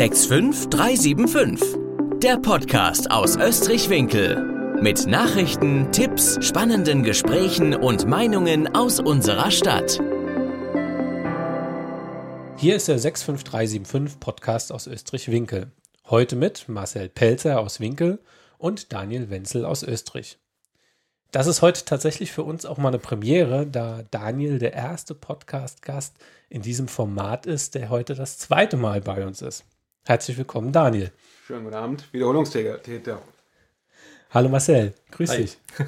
65375. Der Podcast aus Österreich-Winkel. Mit Nachrichten, Tipps, spannenden Gesprächen und Meinungen aus unserer Stadt. Hier ist der 65375 Podcast aus Österreich-Winkel. Heute mit Marcel Pelzer aus Winkel und Daniel Wenzel aus Österreich. Das ist heute tatsächlich für uns auch mal eine Premiere, da Daniel der erste Podcast-Gast in diesem Format ist, der heute das zweite Mal bei uns ist. Herzlich willkommen, Daniel. Schönen guten Abend, Wiederholungstäter. Hallo Marcel, grüß Hi. dich.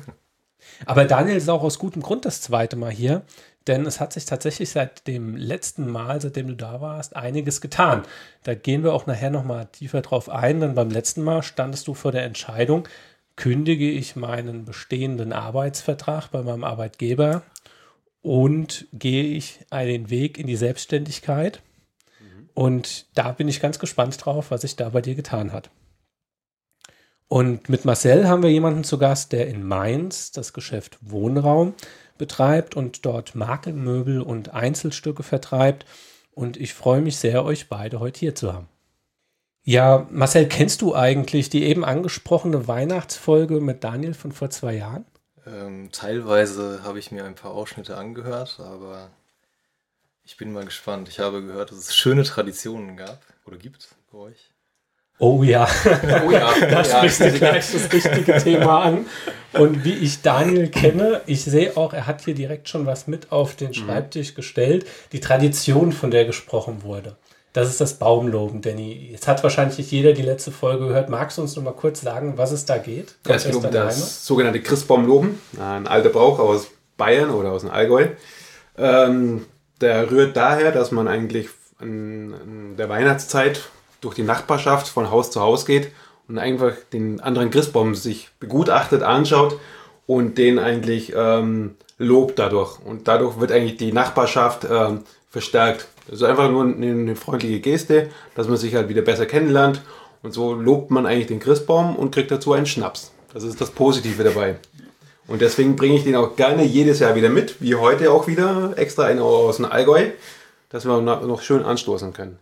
Aber Daniel ist auch aus gutem Grund das zweite Mal hier, denn es hat sich tatsächlich seit dem letzten Mal, seitdem du da warst, einiges getan. Da gehen wir auch nachher nochmal tiefer drauf ein, denn beim letzten Mal standest du vor der Entscheidung, kündige ich meinen bestehenden Arbeitsvertrag bei meinem Arbeitgeber und gehe ich einen Weg in die Selbstständigkeit. Und da bin ich ganz gespannt drauf, was sich da bei dir getan hat. Und mit Marcel haben wir jemanden zu Gast, der in Mainz das Geschäft Wohnraum betreibt und dort Makelmöbel und Einzelstücke vertreibt. Und ich freue mich sehr, euch beide heute hier zu haben. Ja, Marcel, kennst du eigentlich die eben angesprochene Weihnachtsfolge mit Daniel von vor zwei Jahren? Ähm, teilweise habe ich mir ein paar Ausschnitte angehört, aber ich bin mal gespannt. Ich habe gehört, dass es schöne Traditionen gab oder gibt bei euch. Oh ja, oh ja. da sprichst du gleich das richtige Thema an. Und wie ich Daniel kenne, ich sehe auch, er hat hier direkt schon was mit auf den mhm. Schreibtisch gestellt. Die Tradition, von der gesprochen wurde. Das ist das Baumloben, Danny. Jetzt hat wahrscheinlich nicht jeder die letzte Folge gehört. Magst du uns noch mal kurz sagen, was es da geht? Ja, es geht um das sogenannte Christbaumloben. Ein alter Brauch aus Bayern oder aus dem Allgäu. Ähm, der rührt daher, dass man eigentlich in der Weihnachtszeit durch die Nachbarschaft von Haus zu Haus geht und einfach den anderen Christbaum sich begutachtet, anschaut und den eigentlich ähm, lobt dadurch. Und dadurch wird eigentlich die Nachbarschaft ähm, verstärkt. Ist einfach nur eine, freundliche Geste, dass man sich halt wieder besser kennenlernt. Und so lobt man eigentlich den Christbaum und kriegt dazu einen Schnaps. Das ist das Positive dabei. Und deswegen bringe ich den auch gerne jedes Jahr wieder mit, wie heute auch wieder, extra einen aus dem Allgäu, dass wir noch schön anstoßen können.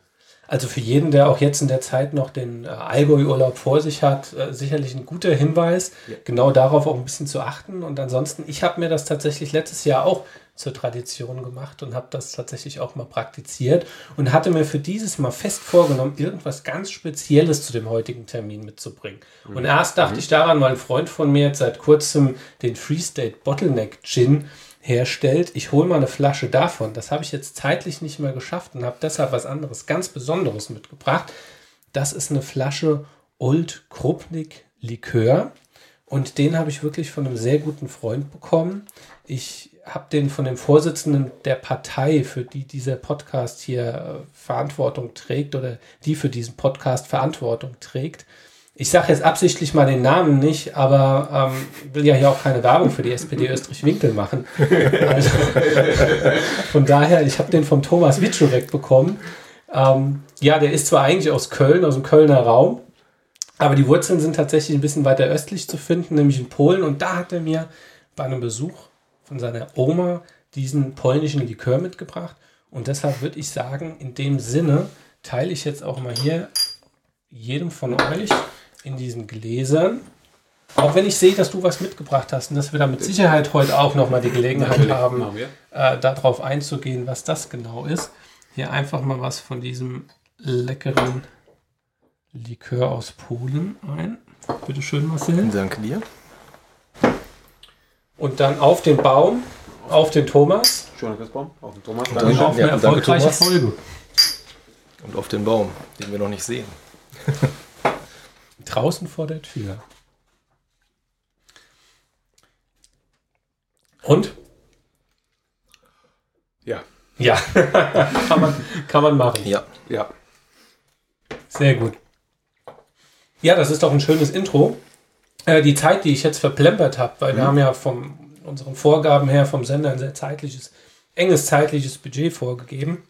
Also für jeden, der auch jetzt in der Zeit noch den äh, Allgäu-Urlaub vor sich hat, äh, sicherlich ein guter Hinweis, ja. genau darauf auch ein bisschen zu achten. Und ansonsten, ich habe mir das tatsächlich letztes Jahr auch zur Tradition gemacht und habe das tatsächlich auch mal praktiziert und hatte mir für dieses Mal fest vorgenommen, irgendwas ganz Spezielles zu dem heutigen Termin mitzubringen. Mhm. Und erst dachte mhm. ich daran, weil ein Freund von mir jetzt seit kurzem den Free State Bottleneck Gin herstellt. Ich hole mal eine Flasche davon. Das habe ich jetzt zeitlich nicht mehr geschafft und habe deshalb was anderes, ganz Besonderes mitgebracht. Das ist eine Flasche Old Krupnik Likör. Und den habe ich wirklich von einem sehr guten Freund bekommen. Ich habe den von dem Vorsitzenden der Partei, für die dieser Podcast hier äh, Verantwortung trägt oder die für diesen Podcast Verantwortung trägt, ich sage jetzt absichtlich mal den Namen nicht, aber ähm, will ja hier auch keine Werbung für die SPD Österreich-Winkel machen. Also, von daher, ich habe den vom Thomas Wiczurek bekommen. Ähm, ja, der ist zwar eigentlich aus Köln, aus dem Kölner Raum, aber die Wurzeln sind tatsächlich ein bisschen weiter östlich zu finden, nämlich in Polen. Und da hat er mir bei einem Besuch von seiner Oma diesen polnischen Likör mitgebracht. Und deshalb würde ich sagen, in dem Sinne teile ich jetzt auch mal hier jedem von euch in diesen Gläsern. Auch wenn ich sehe, dass du was mitgebracht hast und dass wir da mit Sicherheit heute auch nochmal die Gelegenheit Natürlich, haben, äh, darauf einzugehen, was das genau ist. Hier einfach mal was von diesem leckeren Likör aus Polen ein. Bitte schön, Marcel. Danke dir. Und dann auf den Baum, auf den Thomas. Schöner Christbaum, auf den Thomas. Und dann auf eine ja, erfolgreiche danke, Folge. Und auf den Baum, den wir noch nicht sehen. Draußen vor der Tür. Und? Ja. Ja, kann, man, kann man machen. Ja. Ja. Sehr gut. Ja, das ist doch ein schönes Intro. Äh, die Zeit, die ich jetzt verplempert habe, weil mhm. wir haben ja von unseren Vorgaben her vom Sender ein sehr zeitliches, enges zeitliches Budget vorgegeben.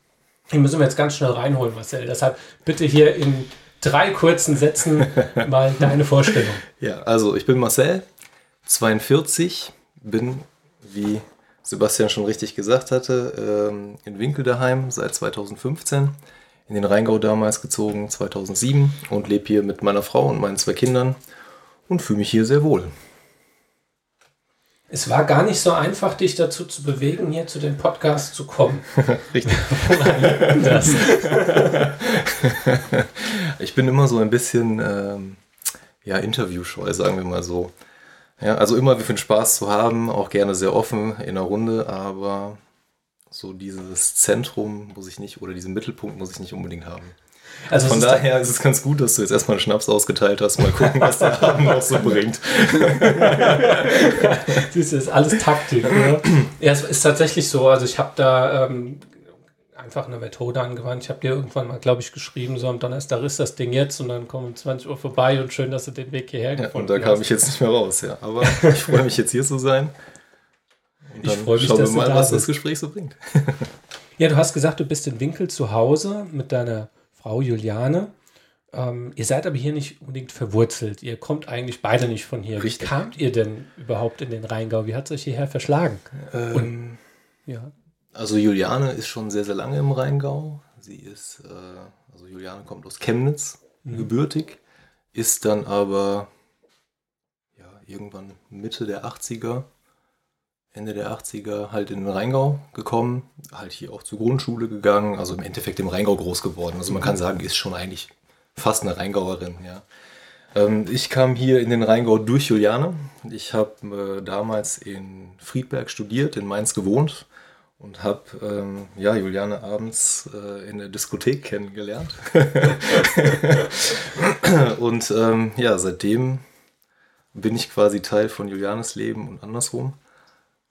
Die müssen wir jetzt ganz schnell reinholen, Marcel. Deshalb bitte hier in drei kurzen Sätzen mal deine Vorstellung. Ja, also ich bin Marcel, 42, bin, wie Sebastian schon richtig gesagt hatte, ähm, in Winkel daheim seit 2015. in den Rheingau damals gezogen, 2007, und lebe hier mit meiner Frau und meinen zwei Kindern und fühle mich hier sehr wohl. Es war gar nicht so einfach, dich dazu zu bewegen, hier zu dem Podcast zu kommen. Richtig. ich bin immer so ein bisschen ähm, ja, interviewscheu, sagen wir mal so. Ja, also immer für den Spaß zu haben, auch gerne sehr offen in der Runde, aber so dieses Zentrum muss ich nicht oder diesen Mittelpunkt muss ich nicht unbedingt haben. Also Von daher ist es ganz gut, dass du jetzt erstmal einen Schnaps ausgeteilt hast. Mal gucken, was der Abend noch so bringt. das ist alles Taktik. Ne? Ja, es ist tatsächlich so. Also ich habe da ähm, einfach eine Methode angewandt. Ich habe dir irgendwann mal, glaube ich, geschrieben, so am Donnerstag ist das Ding jetzt und dann kommen um 20 Uhr vorbei und schön, dass du den Weg hierher gefunden hast. Ja, und da kam hast. ich jetzt nicht mehr raus, ja. Aber ich freue mich jetzt hier zu sein. Und ich freue mich, schauen dass wir mal, da was bist. das Gespräch so bringt. ja, du hast gesagt, du bist in Winkel zu Hause mit deiner Frau Juliane. Ähm, ihr seid aber hier nicht unbedingt verwurzelt. Ihr kommt eigentlich beide nicht von hier. Richtig. Wie kamt ihr denn überhaupt in den Rheingau? Wie hat es euch hierher verschlagen? Ähm, Und, ja. Also Juliane ist schon sehr, sehr lange im Rheingau. Sie ist, äh, also Juliane kommt aus Chemnitz, mhm. gebürtig, ist dann aber ja, irgendwann Mitte der 80er Ende der 80er halt in den Rheingau gekommen, halt hier auch zur Grundschule gegangen, also im Endeffekt im Rheingau groß geworden. Also man kann sagen, ist schon eigentlich fast eine Rheingauerin, ja. Ähm, ich kam hier in den Rheingau durch Juliane. Ich habe äh, damals in Friedberg studiert, in Mainz gewohnt und habe ähm, ja, Juliane abends äh, in der Diskothek kennengelernt. und ähm, ja, seitdem bin ich quasi Teil von Julianes Leben und andersrum.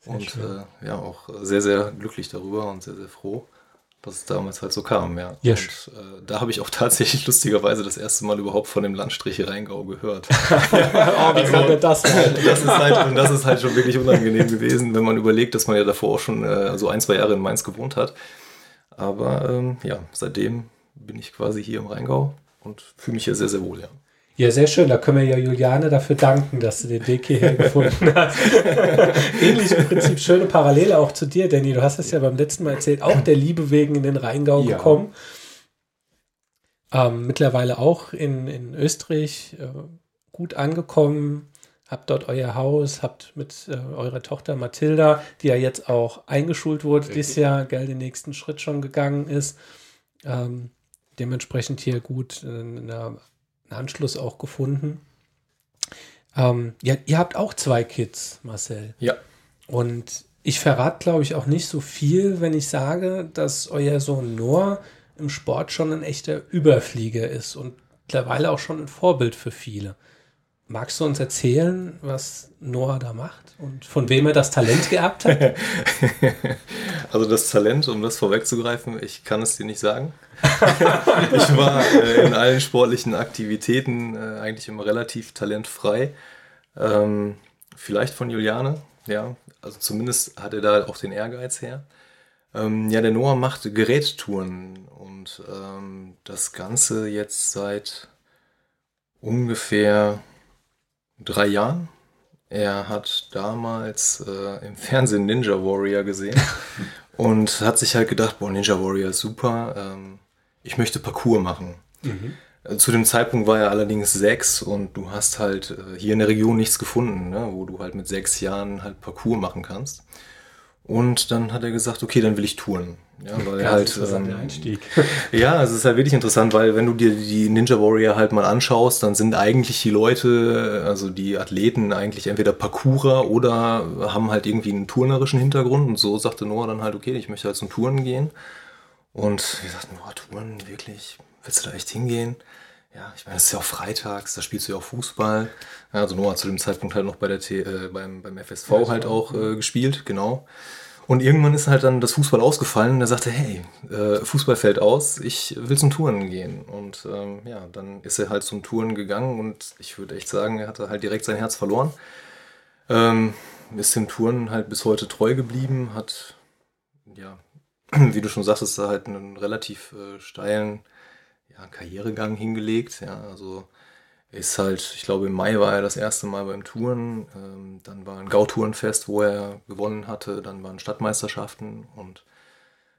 Und äh, ja, auch sehr, sehr glücklich darüber und sehr, sehr froh, dass es damals halt so kam, ja. Yes. Und äh, da habe ich auch tatsächlich lustigerweise das erste Mal überhaupt von dem Landstrich Rheingau gehört. oh, wie also, kann das das ist halt, und das ist halt schon wirklich unangenehm gewesen, wenn man überlegt, dass man ja davor auch schon äh, so ein, zwei Jahre in Mainz gewohnt hat. Aber ähm, ja, seitdem bin ich quasi hier im Rheingau und fühle mich hier sehr, sehr wohl, ja. Ja, sehr schön. Da können wir ja Juliane dafür danken, dass du den Weg hierher gefunden hast. Ähnlich im Prinzip schöne Parallele auch zu dir, Danny. Du hast es ja beim letzten Mal erzählt, auch der Liebe wegen in den Rheingau ja. gekommen. Ähm, mittlerweile auch in, in Österreich äh, gut angekommen. Habt dort euer Haus, habt mit äh, eurer Tochter Mathilda, die ja jetzt auch eingeschult wurde Richtig. dieses Jahr, gell, den nächsten Schritt schon gegangen ist. Ähm, dementsprechend hier gut in einer einen Anschluss auch gefunden. Ähm, ja, ihr habt auch zwei Kids, Marcel. Ja. Und ich verrate, glaube ich, auch nicht so viel, wenn ich sage, dass euer Sohn Noah im Sport schon ein echter Überflieger ist und mittlerweile auch schon ein Vorbild für viele. Magst du uns erzählen, was Noah da macht und von wem er das Talent geerbt hat? Also das Talent, um das vorwegzugreifen, ich kann es dir nicht sagen. ich war äh, in allen sportlichen Aktivitäten äh, eigentlich immer relativ talentfrei. Ähm, vielleicht von Juliane, ja. Also zumindest hat er da auch den Ehrgeiz her. Ähm, ja, der Noah macht Gerättouren und ähm, das Ganze jetzt seit ungefähr drei Jahren. Er hat damals äh, im Fernsehen Ninja Warrior gesehen und hat sich halt gedacht, boah, Ninja Warrior ist super, ähm, ich möchte Parkour machen. Mhm. Äh, zu dem Zeitpunkt war er allerdings sechs und du hast halt äh, hier in der Region nichts gefunden, ne, wo du halt mit sechs Jahren halt Parkour machen kannst. Und dann hat er gesagt, okay, dann will ich touren. Ja, weil er halt. Ähm, Einstieg. ja, also es ist halt wirklich interessant, weil wenn du dir die Ninja Warrior halt mal anschaust, dann sind eigentlich die Leute, also die Athleten, eigentlich entweder Parkourer oder haben halt irgendwie einen turnerischen Hintergrund. Und so sagte Noah dann halt, okay, ich möchte halt zum Touren gehen. Und wir sagten, Noah, Touren, wirklich? Willst du da echt hingehen? Ja, ich meine, es ist ja auch freitags, da spielst du ja auch Fußball. Ja, also Noah hat zu dem Zeitpunkt halt noch bei der T äh, beim, beim FSV ja, halt auch äh, gespielt, genau. Und irgendwann ist halt dann das Fußball ausgefallen und er sagte, hey, äh, Fußball fällt aus, ich will zum Touren gehen. Und ähm, ja, dann ist er halt zum Touren gegangen und ich würde echt sagen, er hatte halt direkt sein Herz verloren. Ähm, ist dem Touren halt bis heute treu geblieben, hat, ja, wie du schon sagtest, halt einen relativ äh, steilen ja, Karrieregang hingelegt. Ja, also ist halt, ich glaube, im Mai war er das erste Mal beim Touren. Ähm, dann war ein Gautourenfest, wo er gewonnen hatte. Dann waren Stadtmeisterschaften und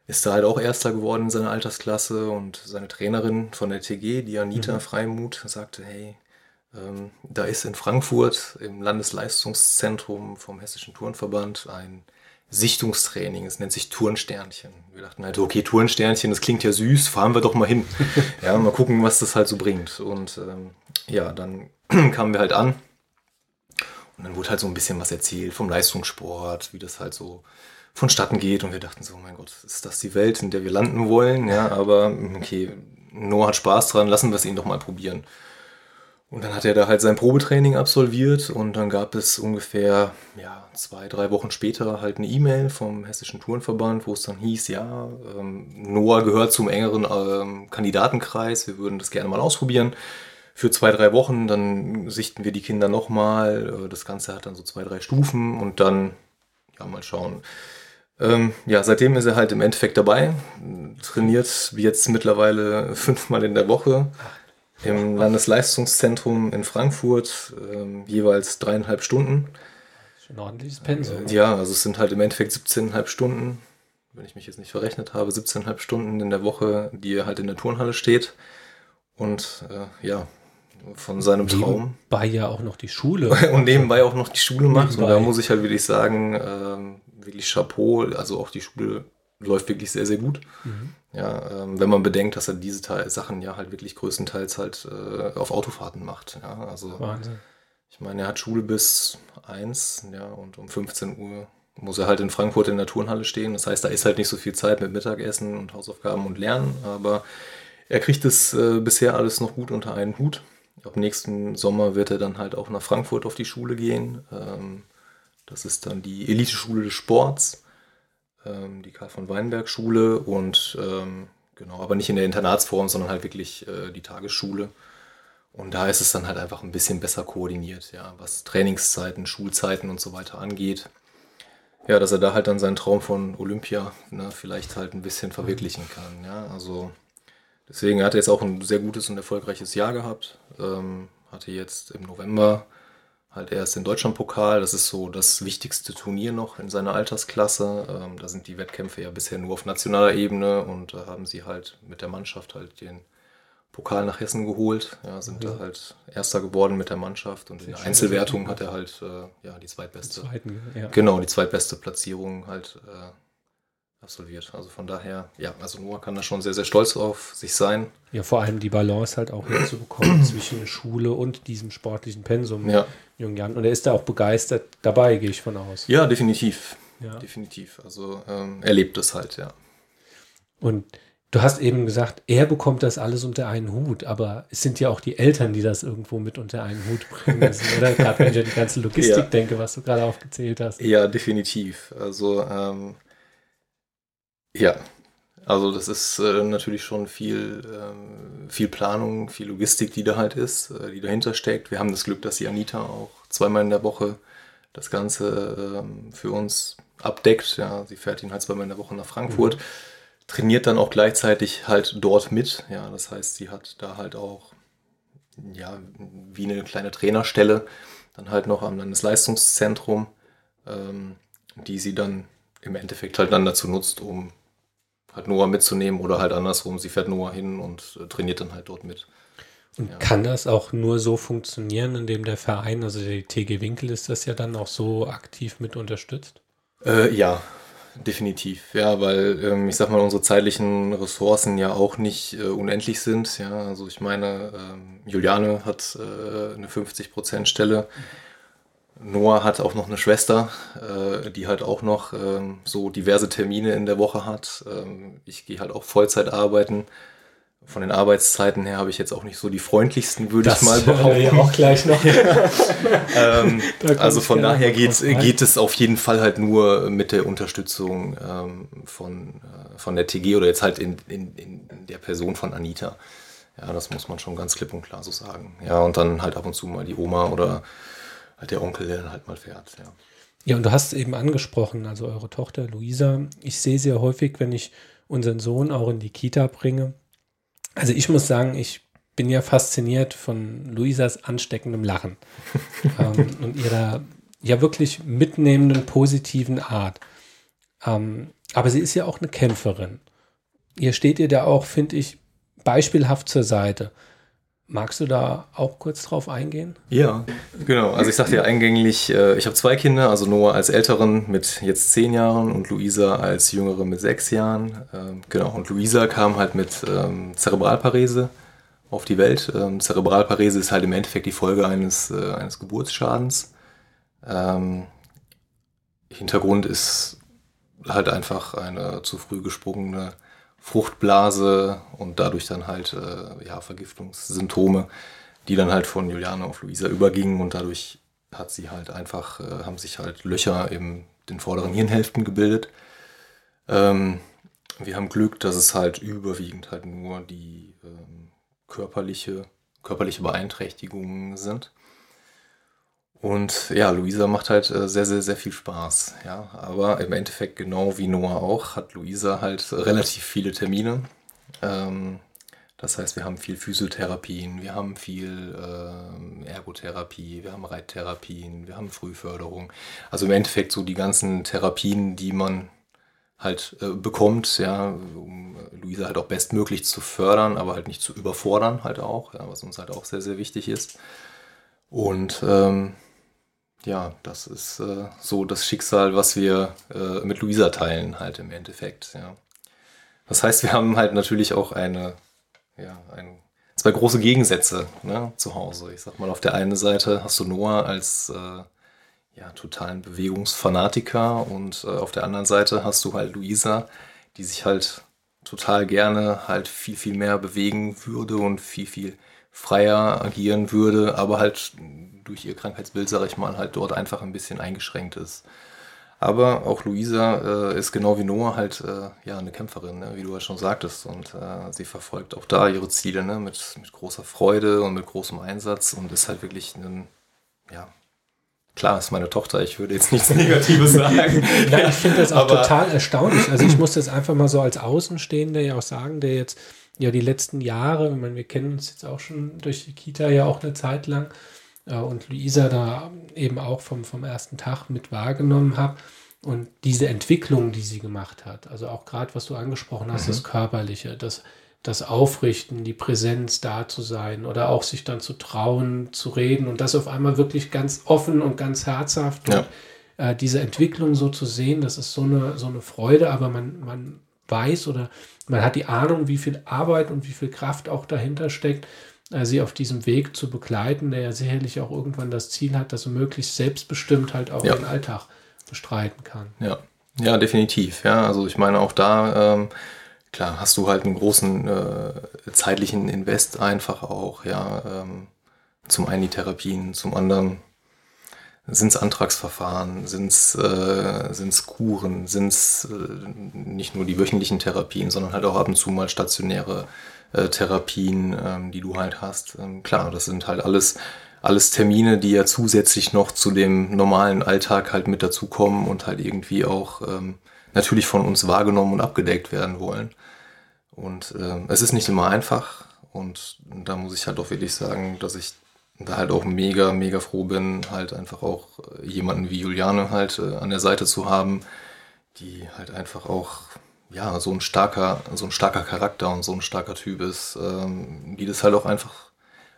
ist da halt auch Erster geworden in seiner Altersklasse und seine Trainerin von der TG, die Anita mhm. Freimuth, sagte, hey, ähm, da ist in Frankfurt im Landesleistungszentrum vom Hessischen Turnverband ein Sichtungstraining. Es nennt sich Turnsternchen. Wir dachten halt, okay, Turnsternchen, das klingt ja süß, fahren wir doch mal hin. ja, mal gucken, was das halt so bringt. Und ähm, ja, dann kamen wir halt an. Und dann wurde halt so ein bisschen was erzählt vom Leistungssport, wie das halt so vonstatten geht. Und wir dachten so, mein Gott, ist das die Welt, in der wir landen wollen? Ja, aber okay, Noah hat Spaß dran, lassen wir es ihn doch mal probieren. Und dann hat er da halt sein Probetraining absolviert und dann gab es ungefähr ja, zwei, drei Wochen später halt eine E-Mail vom Hessischen Tourenverband, wo es dann hieß, ja, ähm, Noah gehört zum engeren ähm, Kandidatenkreis, wir würden das gerne mal ausprobieren. Für zwei, drei Wochen, dann sichten wir die Kinder nochmal. Äh, das Ganze hat dann so zwei, drei Stufen und dann, ja, mal schauen. Ähm, ja, seitdem ist er halt im Endeffekt dabei, trainiert jetzt mittlerweile fünfmal in der Woche im Landesleistungszentrum in Frankfurt, äh, jeweils dreieinhalb Stunden. Schon ein ordentliches Pensum. Äh, ja, also es sind halt im Endeffekt 17,5 Stunden, wenn ich mich jetzt nicht verrechnet habe, 17,5 Stunden in der Woche, die er halt in der Turnhalle steht. Und äh, ja, von seinem Traum. Nebenbei ja auch noch die Schule. und nebenbei auch noch die Schule macht. Und da muss ich halt wirklich sagen, äh, wirklich Chapeau. Also auch die Schule läuft wirklich sehr, sehr gut. Mhm. Ja, ähm, wenn man bedenkt, dass er diese Teil Sachen ja halt wirklich größtenteils halt äh, auf Autofahrten macht. Ja, also Wahnsinn. ich meine, er hat Schule bis eins, ja, und um 15 Uhr muss er halt in Frankfurt in der Turnhalle stehen. Das heißt, da ist halt nicht so viel Zeit mit Mittagessen und Hausaufgaben und Lernen, aber er kriegt es äh, bisher alles noch gut unter einen Hut. Ab nächsten Sommer wird er dann halt auch nach Frankfurt auf die Schule gehen. Ähm, das ist dann die Eliteschule des Sports ähm, die Karl von Weinberg Schule und ähm, genau, aber nicht in der Internatsform, sondern halt wirklich äh, die Tagesschule. Und da ist es dann halt einfach ein bisschen besser koordiniert, ja, was Trainingszeiten, Schulzeiten und so weiter angeht. Ja, dass er da halt dann seinen Traum von Olympia ne, vielleicht halt ein bisschen verwirklichen kann. Ja, also deswegen hat er jetzt auch ein sehr gutes und erfolgreiches Jahr gehabt. Ähm, hatte jetzt im November halt erst den Deutschlandpokal. Das ist so das wichtigste Turnier noch in seiner Altersklasse. Ähm, da sind die Wettkämpfe ja bisher nur auf nationaler Ebene und da haben sie halt mit der Mannschaft halt den Pokal nach Hessen geholt. Ja, sind ja. da halt Erster geworden mit der Mannschaft und in der Einzelwertung hat er halt äh, ja die zweitbeste. Zweiten, ja. Genau, die zweitbeste Platzierung halt äh, absolviert. Also von daher, ja, also Noah kann da schon sehr, sehr stolz auf sich sein. Ja, vor allem die Balance halt auch hinzubekommen zwischen Schule und diesem sportlichen Pensum ja. jungen Jahren. Und er ist da auch begeistert dabei, gehe ich von aus. Ja, definitiv. Ja. Definitiv. Also ähm, er lebt es halt, ja. Und du hast eben gesagt, er bekommt das alles unter einen Hut, aber es sind ja auch die Eltern, die das irgendwo mit unter einen Hut bringen müssen, oder? Gerade wenn ich an die ganze Logistik ja. denke, was du gerade aufgezählt hast. Ja, definitiv. Also ähm, ja, also das ist äh, natürlich schon viel, ähm, viel Planung, viel Logistik, die da halt ist, äh, die dahinter steckt. Wir haben das Glück, dass die Anita auch zweimal in der Woche das Ganze ähm, für uns abdeckt. Ja, sie fährt ihn halt zweimal in der Woche nach Frankfurt, mhm. trainiert dann auch gleichzeitig halt dort mit. Ja, das heißt, sie hat da halt auch ja wie eine kleine Trainerstelle dann halt noch am Landesleistungszentrum, ähm, die sie dann im Endeffekt halt dann dazu nutzt, um halt Noah mitzunehmen oder halt andersrum, sie fährt Noah hin und äh, trainiert dann halt dort mit. Und ja. kann das auch nur so funktionieren, indem der Verein, also die TG Winkel ist das ja dann auch so aktiv mit unterstützt? Äh, ja, definitiv. Ja, weil ähm, ich sag mal, unsere zeitlichen Ressourcen ja auch nicht äh, unendlich sind. Ja, also ich meine, ähm, Juliane hat äh, eine 50% Stelle. Mhm Noah hat auch noch eine Schwester, äh, die halt auch noch ähm, so diverse Termine in der Woche hat. Ähm, ich gehe halt auch Vollzeit arbeiten. Von den Arbeitszeiten her habe ich jetzt auch nicht so die freundlichsten, würde ich mal behaupten. Ja auch gleich noch. ähm, also von daher geht, geht es auf jeden Fall halt nur mit der Unterstützung ähm, von, äh, von der TG oder jetzt halt in, in, in der Person von Anita. Ja, das muss man schon ganz klipp und klar so sagen. Ja, und dann halt ab und zu mal die Oma oder halt der Onkel, der dann halt mal fährt, ja. Ja, und du hast eben angesprochen, also eure Tochter Luisa. Ich sehe sehr häufig, wenn ich unseren Sohn auch in die Kita bringe. Also ich muss sagen, ich bin ja fasziniert von Luisas ansteckendem Lachen ähm, und ihrer ja wirklich mitnehmenden, positiven Art. Ähm, aber sie ist ja auch eine Kämpferin. Ihr steht ihr da auch, finde ich, beispielhaft zur Seite. Magst du da auch kurz drauf eingehen? Ja, genau. Also ich sagte ja eingänglich, äh, ich habe zwei Kinder, also Noah als Älteren mit jetzt zehn Jahren und Luisa als Jüngere mit sechs Jahren. Ähm, genau, und Luisa kam halt mit ähm, Zerebralparese auf die Welt. Ähm, Zerebralparese ist halt im Endeffekt die Folge eines, äh, eines Geburtsschadens. Hintergrund ist halt einfach eine zu früh gesprungene Fruchtblase und dadurch dann halt äh, ja, Vergiftungssymptome, die dann halt von Juliane auf Luisa übergingen und dadurch hat sie halt einfach, äh, haben sich halt Löcher in den vorderen Hirnhälften gebildet. Ähm, wir haben Glück, dass es halt überwiegend halt nur die ähm, körperliche, körperliche Beeinträchtigungen sind. Und ja, Luisa macht halt äh, sehr, sehr, sehr viel Spaß. Ja, aber im Endeffekt genau wie Noah auch hat Luisa halt relativ viele Termine. Ähm, das heißt, wir haben viel Physiotherapien, wir haben viel äh, Ergotherapie, wir haben Reittherapien, wir haben Frühförderung. Also im Endeffekt so die ganzen Therapien, die man halt äh, bekommt, ja, um Luisa halt auch bestmöglich zu fördern, aber halt nicht zu überfordern halt auch, ja, was uns halt auch sehr, sehr wichtig ist. Und ähm, ja, das ist äh, so das Schicksal, was wir äh, mit Luisa teilen, halt im Endeffekt. Ja. Das heißt, wir haben halt natürlich auch eine, ja, ein, zwei große Gegensätze ne, zu Hause. Ich sag mal, auf der einen Seite hast du Noah als äh, ja, totalen Bewegungsfanatiker und äh, auf der anderen Seite hast du halt Luisa, die sich halt total gerne halt viel, viel mehr bewegen würde und viel, viel freier agieren würde, aber halt durch ihr Krankheitsbild, sage ich mal, halt dort einfach ein bisschen eingeschränkt ist. Aber auch Luisa äh, ist genau wie Noah halt äh, ja eine Kämpferin, ne? wie du ja schon sagtest. Und äh, sie verfolgt auch da ihre Ziele ne? mit, mit großer Freude und mit großem Einsatz und ist halt wirklich ein, ja, klar, ist meine Tochter, ich würde jetzt nichts Negatives sagen. Nein, ich finde das auch Aber total erstaunlich. Also ich muss das einfach mal so als Außenstehender ja auch sagen, der jetzt ja die letzten Jahre, ich meine, wir kennen uns jetzt auch schon durch die Kita ja auch eine Zeit lang, und Luisa da eben auch vom, vom ersten Tag mit wahrgenommen habe. Und diese Entwicklung, die sie gemacht hat, also auch gerade was du angesprochen hast, mhm. das Körperliche, das, das Aufrichten, die Präsenz da zu sein oder auch sich dann zu trauen, zu reden und das auf einmal wirklich ganz offen und ganz herzhaft. Ja. Und, äh, diese Entwicklung so zu sehen, das ist so eine, so eine Freude, aber man, man weiß oder man hat die Ahnung, wie viel Arbeit und wie viel Kraft auch dahinter steckt äh, sie auf diesem Weg zu begleiten, der ja sicherlich auch irgendwann das Ziel hat, dass sie möglichst selbstbestimmt halt auch ja. den Alltag bestreiten kann. Ja, ja, definitiv. Ja, also ich meine auch da, ähm, klar, hast du halt einen großen äh, zeitlichen Invest einfach auch, ja. Ähm, zum einen die Therapien, zum anderen sind es Antragsverfahren, sind es äh, sind's Kuren, sind es äh, nicht nur die wöchentlichen Therapien, sondern halt auch ab und zu mal stationäre äh, Therapien, ähm, die du halt hast. Ähm, klar, das sind halt alles, alles Termine, die ja zusätzlich noch zu dem normalen Alltag halt mit dazukommen und halt irgendwie auch ähm, natürlich von uns wahrgenommen und abgedeckt werden wollen. Und ähm, es ist nicht immer einfach und da muss ich halt auch wirklich sagen, dass ich da halt auch mega, mega froh bin, halt einfach auch jemanden wie Juliane halt äh, an der Seite zu haben, die halt einfach auch ja, so ein starker, so ein starker Charakter und so ein starker Typ ist, ähm, die das halt auch einfach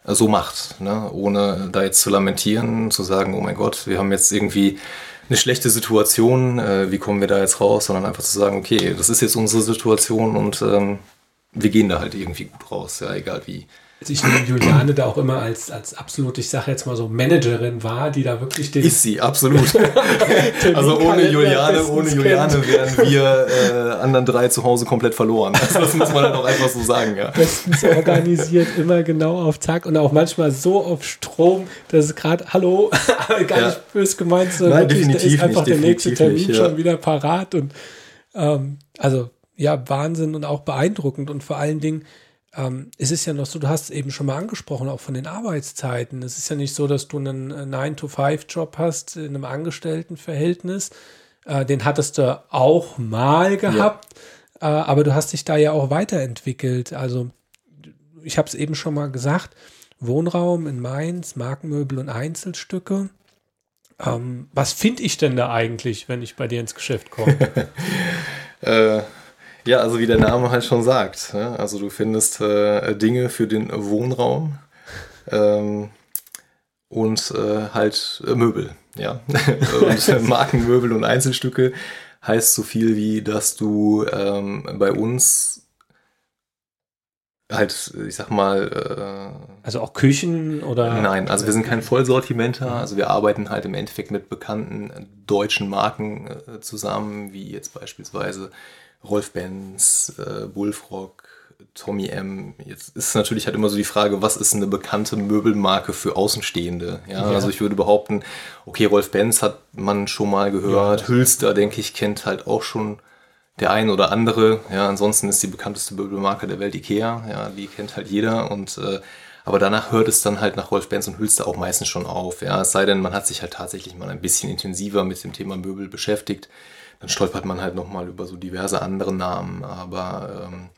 äh, so macht, ne? ohne da jetzt zu lamentieren, zu sagen, oh mein Gott, wir haben jetzt irgendwie eine schlechte Situation, äh, wie kommen wir da jetzt raus, sondern einfach zu sagen, okay, das ist jetzt unsere Situation und ähm, wir gehen da halt irgendwie gut raus, ja, egal wie, ich nehme Juliane da auch immer als, als absolut, ich sage jetzt mal so, Managerin war, die da wirklich den. Ist sie, absolut. also ohne Juliane, ohne Juliane wären wir äh, anderen drei zu Hause komplett verloren. Also das muss man dann auch einfach so sagen, ja. Bestens organisiert, immer genau auf Zack und auch manchmal so auf Strom, dass es gerade, hallo, gar ja. nicht böse gemeint, sondern Nein, wirklich, definitiv ist einfach nicht, der nächste Termin nicht, ja. schon wieder parat und ähm, also ja, Wahnsinn und auch beeindruckend und vor allen Dingen, ähm, es ist ja noch so, du hast es eben schon mal angesprochen, auch von den Arbeitszeiten. Es ist ja nicht so, dass du einen 9-to-5-Job hast in einem Angestelltenverhältnis. Äh, den hattest du auch mal gehabt, ja. äh, aber du hast dich da ja auch weiterentwickelt. Also ich habe es eben schon mal gesagt, Wohnraum in Mainz, Markenmöbel und Einzelstücke. Ähm, was finde ich denn da eigentlich, wenn ich bei dir ins Geschäft komme? Äh, ja, also wie der Name halt schon sagt. Ne? Also du findest äh, Dinge für den Wohnraum ähm, und äh, halt äh, Möbel. Ja, und Markenmöbel und Einzelstücke heißt so viel wie, dass du ähm, bei uns halt, ich sag mal. Äh, also auch Küchen oder? Nein, also wir sind kein Vollsortimenter. Also wir arbeiten halt im Endeffekt mit bekannten deutschen Marken äh, zusammen, wie jetzt beispielsweise Rolf Benz, äh, Bullfrog, Tommy M. Jetzt ist natürlich halt immer so die Frage, was ist eine bekannte Möbelmarke für Außenstehende? Ja, ja. also ich würde behaupten, okay, Rolf Benz hat man schon mal gehört. Ja. Hülster, denke ich, kennt halt auch schon der ein oder andere. Ja, ansonsten ist die bekannteste Möbelmarke der Welt Ikea. Ja, die kennt halt jeder und äh, aber danach hört es dann halt nach Rolf Benz und Hülster auch meistens schon auf. Ja, es sei denn, man hat sich halt tatsächlich mal ein bisschen intensiver mit dem Thema Möbel beschäftigt. Dann stolpert man halt nochmal über so diverse andere Namen. Aber ähm,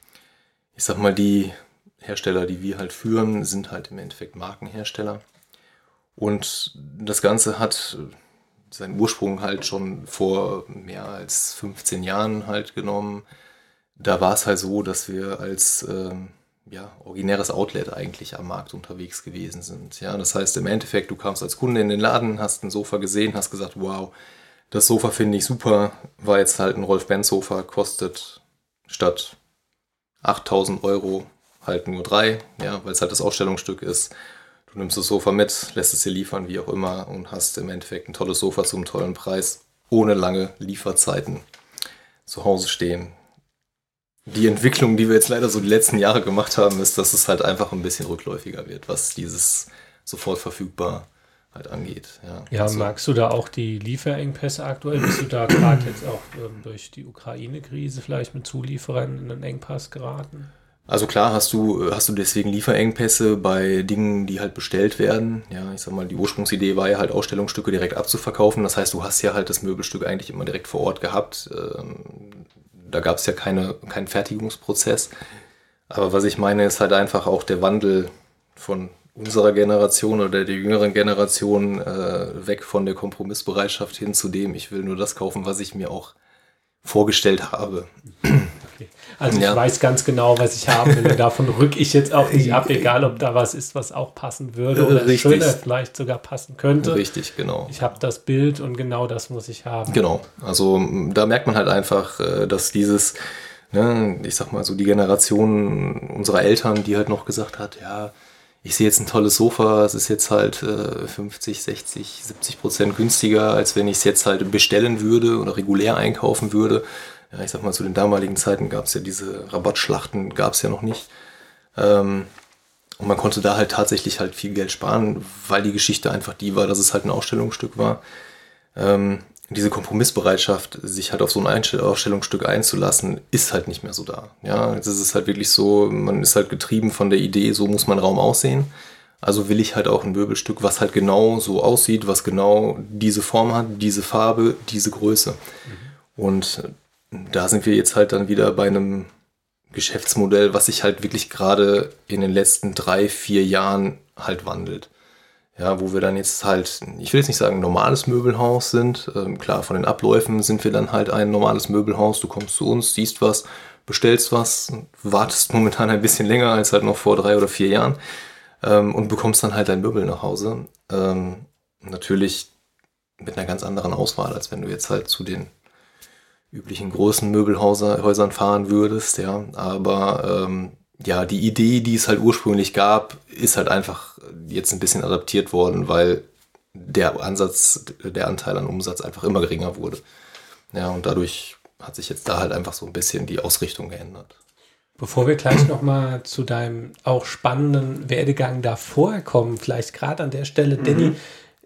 ich sag mal, die Hersteller, die wir halt führen, sind halt im Endeffekt Markenhersteller. Und das Ganze hat seinen Ursprung halt schon vor mehr als 15 Jahren halt genommen. Da war es halt so, dass wir als ähm, ja, originäres Outlet eigentlich am Markt unterwegs gewesen sind. Ja, das heißt im Endeffekt, du kamst als Kunde in den Laden, hast ein Sofa gesehen, hast gesagt, wow, das Sofa finde ich super, war jetzt halt ein Rolf-Benz-Sofa, kostet statt 8000 Euro halt nur drei, ja, weil es halt das Ausstellungsstück ist. Du nimmst das Sofa mit, lässt es dir liefern, wie auch immer, und hast im Endeffekt ein tolles Sofa zum tollen Preis, ohne lange Lieferzeiten zu Hause stehen. Die Entwicklung, die wir jetzt leider so die letzten Jahre gemacht haben, ist, dass es halt einfach ein bisschen rückläufiger wird, was dieses sofort verfügbar halt angeht. Ja, ja also, magst du da auch die Lieferengpässe aktuell? Bist du da gerade jetzt auch ähm, durch die Ukraine-Krise vielleicht mit Zulieferern in einen Engpass geraten? Also klar hast du, hast du deswegen Lieferengpässe bei Dingen, die halt bestellt werden. Ja, ich sag mal, die Ursprungsidee war ja halt Ausstellungsstücke direkt abzuverkaufen. Das heißt, du hast ja halt das Möbelstück eigentlich immer direkt vor Ort gehabt. Ähm, da gab es ja keine, keinen Fertigungsprozess. Aber was ich meine, ist halt einfach auch der Wandel von unserer Generation oder der jüngeren Generation äh, weg von der Kompromissbereitschaft hin zu dem, ich will nur das kaufen, was ich mir auch vorgestellt habe. Okay. Also ja. ich weiß ganz genau, was ich haben will. Davon rücke ich jetzt auch nicht ab, egal ob da was ist, was auch passen würde oder Richtig. schöner vielleicht sogar passen könnte. Richtig, genau. Ich habe das Bild und genau das muss ich haben. Genau. Also da merkt man halt einfach, äh, dass dieses, ne, ich sag mal so die Generation unserer Eltern, die halt noch gesagt hat, ja, ich sehe jetzt ein tolles Sofa, es ist jetzt halt äh, 50, 60, 70 Prozent günstiger, als wenn ich es jetzt halt bestellen würde oder regulär einkaufen würde. Ja, ich sag mal, zu den damaligen Zeiten gab es ja diese Rabattschlachten, gab es ja noch nicht. Ähm, und man konnte da halt tatsächlich halt viel Geld sparen, weil die Geschichte einfach die war, dass es halt ein Ausstellungsstück war. Ähm, diese Kompromissbereitschaft, sich halt auf so ein Ausstellungsstück einzulassen, ist halt nicht mehr so da. Ja, es ist halt wirklich so, man ist halt getrieben von der Idee, so muss mein Raum aussehen. Also will ich halt auch ein Möbelstück, was halt genau so aussieht, was genau diese Form hat, diese Farbe, diese Größe. Mhm. Und da sind wir jetzt halt dann wieder bei einem Geschäftsmodell, was sich halt wirklich gerade in den letzten drei, vier Jahren halt wandelt. Ja, wo wir dann jetzt halt, ich will jetzt nicht sagen normales Möbelhaus sind. Ähm, klar, von den Abläufen sind wir dann halt ein normales Möbelhaus. Du kommst zu uns, siehst was, bestellst was, wartest momentan ein bisschen länger als halt noch vor drei oder vier Jahren ähm, und bekommst dann halt dein Möbel nach Hause. Ähm, natürlich mit einer ganz anderen Auswahl, als wenn du jetzt halt zu den üblichen großen Möbelhäusern fahren würdest, ja. Aber ähm, ja, die Idee, die es halt ursprünglich gab, ist halt einfach jetzt ein bisschen adaptiert worden, weil der Ansatz, der Anteil an Umsatz einfach immer geringer wurde. Ja, und dadurch hat sich jetzt da halt einfach so ein bisschen die Ausrichtung geändert. Bevor wir gleich nochmal zu deinem auch spannenden Werdegang davor kommen, vielleicht gerade an der Stelle, mhm. Danny,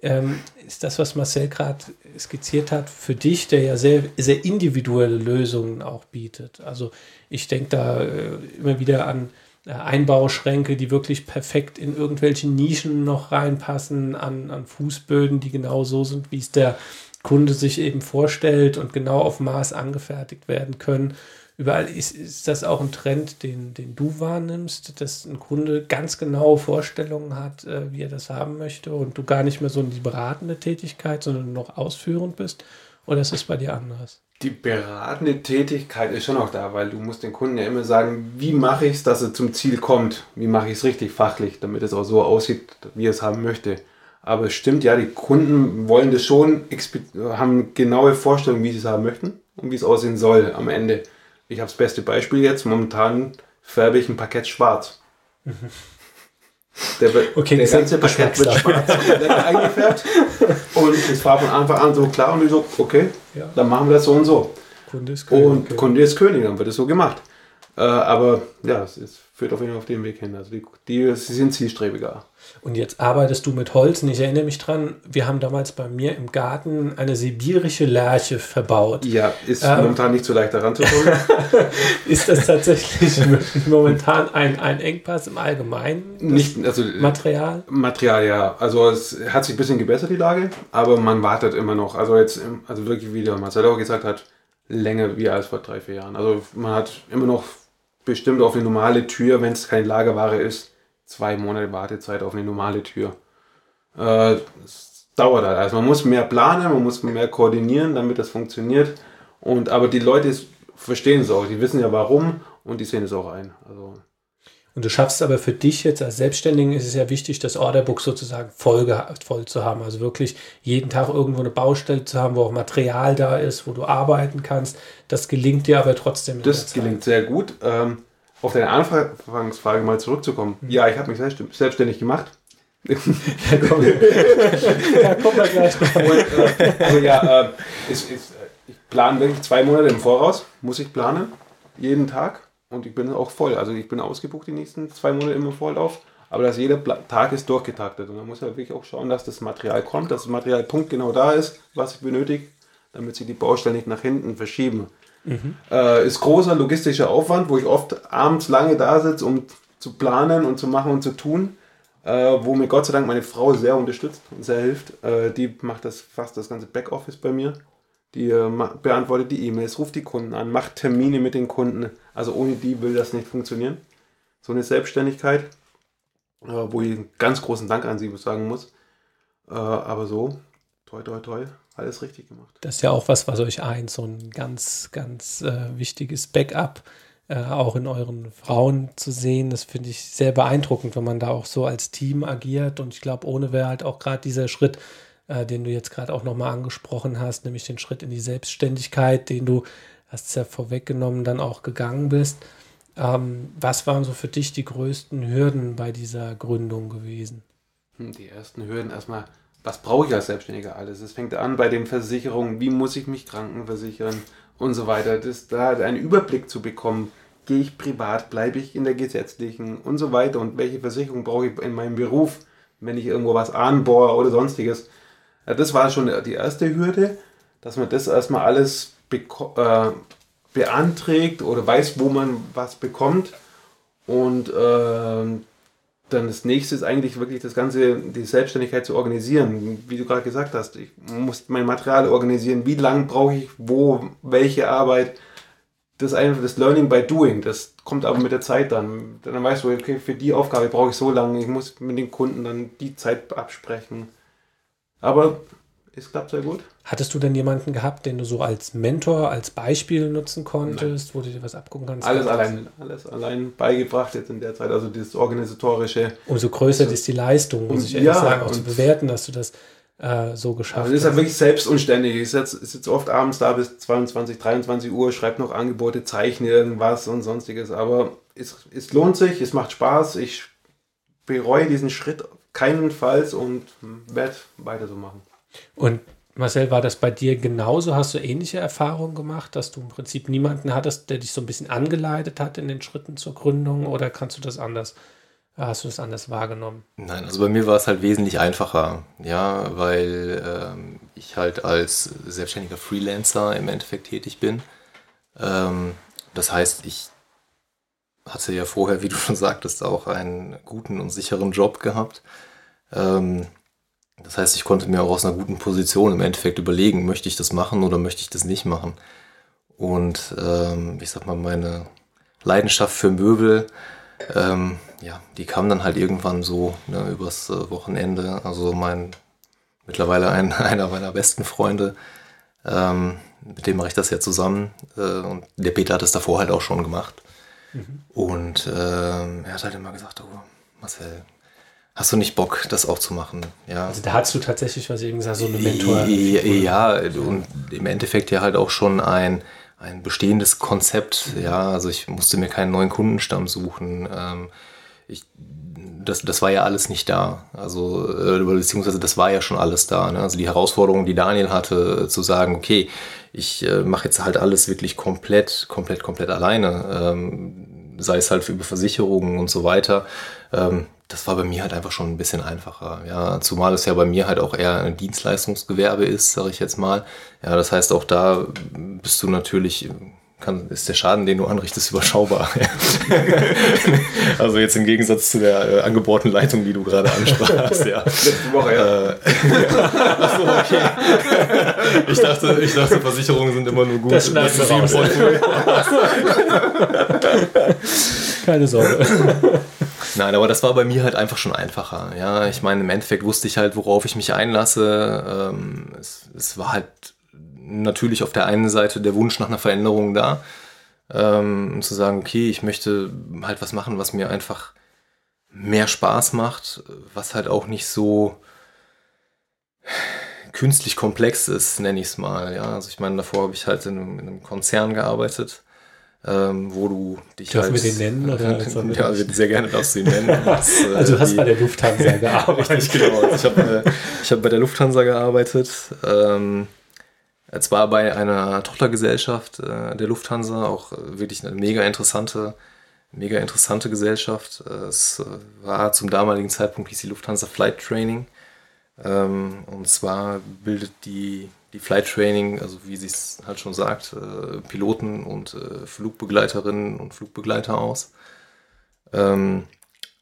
ähm, ist das, was Marcel gerade skizziert hat, für dich, der ja sehr, sehr individuelle Lösungen auch bietet. Also ich denke da äh, immer wieder an äh, Einbauschränke, die wirklich perfekt in irgendwelche Nischen noch reinpassen, an, an Fußböden, die genau so sind, wie es der Kunde sich eben vorstellt und genau auf Maß angefertigt werden können überall ist, ist das auch ein Trend, den, den du wahrnimmst, dass ein Kunde ganz genaue Vorstellungen hat, äh, wie er das haben möchte und du gar nicht mehr so in die beratende Tätigkeit, sondern noch ausführend bist? Oder ist es bei dir anders? Die beratende Tätigkeit ist schon auch da, weil du musst den Kunden ja immer sagen, wie mache ich es, dass er zum Ziel kommt? Wie mache ich es richtig fachlich, damit es auch so aussieht, wie er es haben möchte? Aber es stimmt ja, die Kunden wollen das schon, haben genaue Vorstellungen, wie sie es haben möchten und wie es aussehen soll am Ende. Ich habe das beste Beispiel jetzt. Momentan färbe ich ein Parkett schwarz. Der, okay, der ganze Parkett wird schwarz eingefärbt. Und es war von Anfang an so klar und ich so, okay, ja. dann machen wir das so und so. Kunde ist König. Und okay. Kunde ist König, dann wird es so gemacht. Äh, aber ja, es, es, führt auf jeden Fall auf den Weg hin. Also die, die sie sind zielstrebiger. Und jetzt arbeitest du mit Holz. Und ich erinnere mich dran, wir haben damals bei mir im Garten eine sibirische Lärche verbaut. Ja, ist ähm, momentan nicht so leicht daran zu kommen. ist das tatsächlich momentan ein, ein Engpass im Allgemeinen? Nicht, also Material? Material, ja. Also es hat sich ein bisschen gebessert, die Lage, aber man wartet immer noch. Also jetzt, also wirklich, wie der Marcelo gesagt hat, länger wie als vor drei, vier Jahren. Also man hat immer noch bestimmt auf eine normale Tür, wenn es keine Lagerware ist, zwei Monate Wartezeit auf eine normale Tür. Äh, dauert halt. Also man muss mehr planen, man muss mehr koordinieren, damit das funktioniert. Und, aber die Leute verstehen es auch, die wissen ja warum und die sehen es auch ein. Also und du schaffst aber für dich jetzt als Selbstständigen ist es ja wichtig, das Orderbook sozusagen voll, voll zu haben. Also wirklich jeden Tag irgendwo eine Baustelle zu haben, wo auch Material da ist, wo du arbeiten kannst. Das gelingt dir aber trotzdem. Das gelingt sehr gut. Ähm, auf deine Anfangsfrage mal zurückzukommen. Mhm. Ja, ich habe mich selbstständig gemacht. ja, komm. ja, komm da gleich noch. Und, äh, also ja, äh, ist, ist, ich plane wirklich zwei Monate im Voraus, muss ich planen, jeden Tag. Und ich bin auch voll. Also ich bin ausgebucht die nächsten zwei Monate immer voll auf. Aber dass jeder Tag ist durchgetaktet. Und man muss halt wirklich auch schauen, dass das Material kommt, dass das Material punktgenau da ist, was ich benötige, damit sich die Baustellen nicht nach hinten verschieben. Mhm. Äh, ist großer logistischer Aufwand, wo ich oft abends lange da sitze, um zu planen und zu machen und zu tun. Äh, wo mir Gott sei Dank meine Frau sehr unterstützt und sehr hilft. Äh, die macht das fast das ganze Backoffice bei mir. Die äh, beantwortet die E-Mails, ruft die Kunden an, macht Termine mit den Kunden. Also ohne die will das nicht funktionieren. So eine Selbstständigkeit, äh, wo ich einen ganz großen Dank an sie sagen muss. Äh, aber so, toi, toi, toi, alles richtig gemacht. Das ist ja auch was, was euch eint, so ein ganz, ganz äh, wichtiges Backup äh, auch in euren Frauen zu sehen. Das finde ich sehr beeindruckend, wenn man da auch so als Team agiert. Und ich glaube, ohne wäre halt auch gerade dieser Schritt äh, den du jetzt gerade auch nochmal angesprochen hast, nämlich den Schritt in die Selbstständigkeit, den du, hast es ja vorweggenommen, dann auch gegangen bist. Ähm, was waren so für dich die größten Hürden bei dieser Gründung gewesen? Hm, die ersten Hürden erstmal, was brauche ich als Selbstständiger alles? Es fängt an bei den Versicherungen, wie muss ich mich krankenversichern und so weiter. Das, da einen Überblick zu bekommen, gehe ich privat, bleibe ich in der gesetzlichen und so weiter und welche Versicherung brauche ich in meinem Beruf, wenn ich irgendwo was anbohre oder sonstiges. Ja, das war schon die erste Hürde, dass man das erstmal alles äh, beantragt oder weiß, wo man was bekommt. Und äh, dann das nächste ist eigentlich wirklich das Ganze, die Selbstständigkeit zu organisieren. Wie du gerade gesagt hast, ich muss mein Material organisieren, wie lange brauche ich, wo, welche Arbeit. Das ist einfach das Learning by Doing. Das kommt aber mit der Zeit dann. Dann weißt du, okay, für die Aufgabe brauche ich so lange, ich muss mit den Kunden dann die Zeit absprechen. Aber es klappt sehr gut. Hattest du denn jemanden gehabt, den du so als Mentor, als Beispiel nutzen konntest, Nein. wo du dir was abgucken kannst? Alles allein, alles allein beigebracht jetzt in der Zeit, also das organisatorische. Umso größer also, ist die Leistung, muss ich ehrlich ja, sagen, auch zu bewerten, dass du das äh, so geschafft also hast. Das ist halt wirklich selbstunständig. Ich sitze sitz oft abends da bis 22, 23 Uhr, schreibe noch Angebote, zeichne irgendwas und sonstiges, aber es, es lohnt sich, es macht Spaß, ich bereue diesen Schritt keinenfalls und werde weiter so machen. Und Marcel, war das bei dir genauso? Hast du ähnliche Erfahrungen gemacht, dass du im Prinzip niemanden hattest, der dich so ein bisschen angeleitet hat in den Schritten zur Gründung oder kannst du das anders? Hast du das anders wahrgenommen? Nein, also bei mir war es halt wesentlich einfacher, ja, weil ähm, ich halt als selbstständiger Freelancer im Endeffekt tätig bin. Ähm, das heißt, ich hatte ja vorher, wie du schon sagtest, auch einen guten und sicheren Job gehabt. Ähm, das heißt, ich konnte mir auch aus einer guten Position im Endeffekt überlegen, möchte ich das machen oder möchte ich das nicht machen. Und ähm, ich sag mal, meine Leidenschaft für Möbel, ähm, ja, die kam dann halt irgendwann so ne, übers äh, Wochenende. Also mein mittlerweile ein, einer meiner besten Freunde Ähm, mit dem mache ich das ja zusammen. Äh, und der Peter hat es davor halt auch schon gemacht. Mhm. Und äh, er hat halt immer gesagt, oh, Marcel, hast du nicht Bock, das auch zu machen? Ja. Also da hast du tatsächlich, was eben gesagt, so eine Mentor. Ja, und im Endeffekt ja halt auch schon ein, ein bestehendes Konzept. Ja, also ich musste mir keinen neuen Kundenstamm suchen. Ähm, ich, das, das war ja alles nicht da. Also, äh, beziehungsweise das war ja schon alles da. Ne? Also die Herausforderung, die Daniel hatte, zu sagen, okay, ich äh, mache jetzt halt alles wirklich komplett, komplett, komplett alleine. Ähm, sei es halt über Versicherungen und so weiter. Das war bei mir halt einfach schon ein bisschen einfacher. Ja, zumal es ja bei mir halt auch eher ein Dienstleistungsgewerbe ist, sage ich jetzt mal. Ja, das heißt, auch da bist du natürlich kann, ist der Schaden, den du anrichtest, überschaubar. also jetzt im Gegensatz zu der äh, angebohrten Leitung, die du gerade ansprachst. Ja. Letzte Woche, ja. Äh, Achso, okay. Ich dachte, ich dachte, Versicherungen sind immer nur gut. Das raus. Keine Sorge. Nein, aber das war bei mir halt einfach schon einfacher. Ja, ich meine, im Endeffekt wusste ich halt, worauf ich mich einlasse. Ähm, es, es war halt natürlich auf der einen Seite der Wunsch nach einer Veränderung da, ähm, zu sagen, okay, ich möchte halt was machen, was mir einfach mehr Spaß macht, was halt auch nicht so künstlich komplex ist, nenne ich es mal. Ja, also ich meine, davor habe ich halt in in einem Konzern gearbeitet, ähm, wo du dich Dürfen halt... wir den nennen? Oder ja, sehr gerne darfst du ihn nennen. Das, äh, also du hast die, bei der Lufthansa gearbeitet. Richtig, genau. Ich habe äh, hab bei der Lufthansa gearbeitet. Ähm, zwar bei einer Tochtergesellschaft äh, der Lufthansa, auch äh, wirklich eine mega interessante, mega interessante Gesellschaft. Äh, es äh, war zum damaligen Zeitpunkt hieß die Lufthansa Flight Training. Ähm, und zwar bildet die, die Flight Training, also wie sie es halt schon sagt, äh, Piloten und äh, Flugbegleiterinnen und Flugbegleiter aus. Ähm,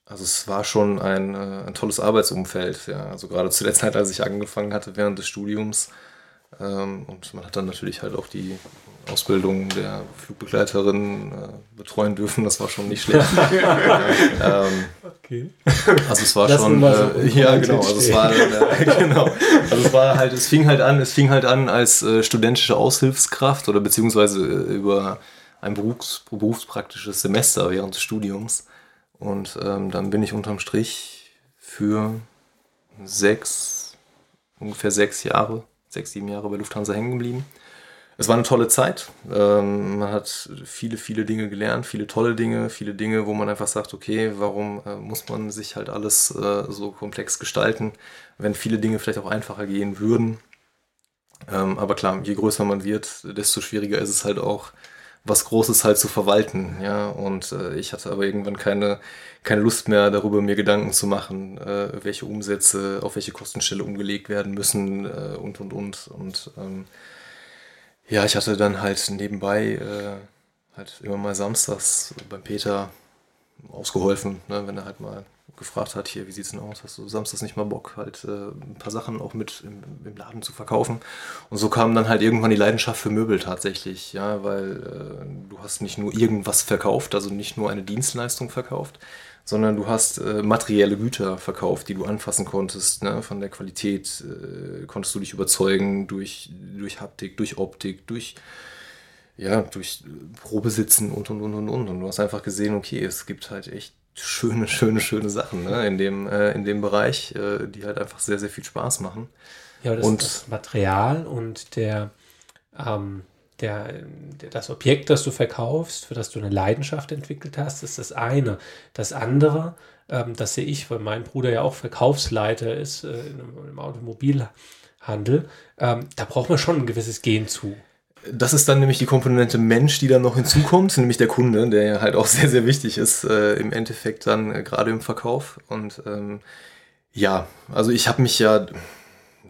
also es war schon ein, ein tolles Arbeitsumfeld. Ja. Also gerade zu der Zeit, als ich angefangen hatte während des Studiums, und man hat dann natürlich halt auch die Ausbildung der Flugbegleiterin äh, betreuen dürfen. Das war schon nicht schlecht. ähm, okay. Also es war Lass schon, äh, ja genau, also es war, äh, genau, also es war halt, es fing halt an, es fing halt an als äh, studentische Aushilfskraft oder beziehungsweise über ein Berufs, berufspraktisches Semester während des Studiums. Und ähm, dann bin ich unterm Strich für sechs, ungefähr sechs Jahre sechs, sieben Jahre bei Lufthansa hängen geblieben. Es war eine tolle Zeit. Ähm, man hat viele, viele Dinge gelernt, viele tolle Dinge, viele Dinge, wo man einfach sagt, okay, warum äh, muss man sich halt alles äh, so komplex gestalten, wenn viele Dinge vielleicht auch einfacher gehen würden. Ähm, aber klar, je größer man wird, desto schwieriger ist es halt auch, was Großes halt zu verwalten, ja. Und äh, ich hatte aber irgendwann keine, keine Lust mehr darüber, mir Gedanken zu machen, äh, welche Umsätze auf welche Kostenstelle umgelegt werden müssen äh, und und und. Und ähm, ja, ich hatte dann halt nebenbei äh, halt immer mal samstags beim Peter ausgeholfen, ne, wenn er halt mal gefragt hat, hier, wie sieht's denn aus? Hast du samstags nicht mal Bock, halt äh, ein paar Sachen auch mit im, im, Laden zu verkaufen? Und so kam dann halt irgendwann die Leidenschaft für Möbel tatsächlich, ja, weil äh, du hast nicht nur irgendwas verkauft, also nicht nur eine Dienstleistung verkauft, sondern du hast äh, materielle Güter verkauft, die du anfassen konntest. Ne? Von der Qualität äh, konntest du dich überzeugen durch, durch Haptik, durch Optik, durch ja, durch Probesitzen und und und und und. Und du hast einfach gesehen, okay, es gibt halt echt schöne, schöne, schöne Sachen ne? in, dem, äh, in dem Bereich, äh, die halt einfach sehr, sehr viel Spaß machen. Ja, das, und das Material und der, ähm, der, der, das Objekt, das du verkaufst, für das du eine Leidenschaft entwickelt hast, ist das eine. Das andere, ähm, das sehe ich, weil mein Bruder ja auch Verkaufsleiter ist äh, im Automobilhandel, ähm, da braucht man schon ein gewisses Gen zu das ist dann nämlich die Komponente Mensch, die dann noch hinzukommt, nämlich der Kunde, der ja halt auch sehr, sehr wichtig ist äh, im Endeffekt dann äh, gerade im Verkauf. Und ähm, ja, also ich habe mich ja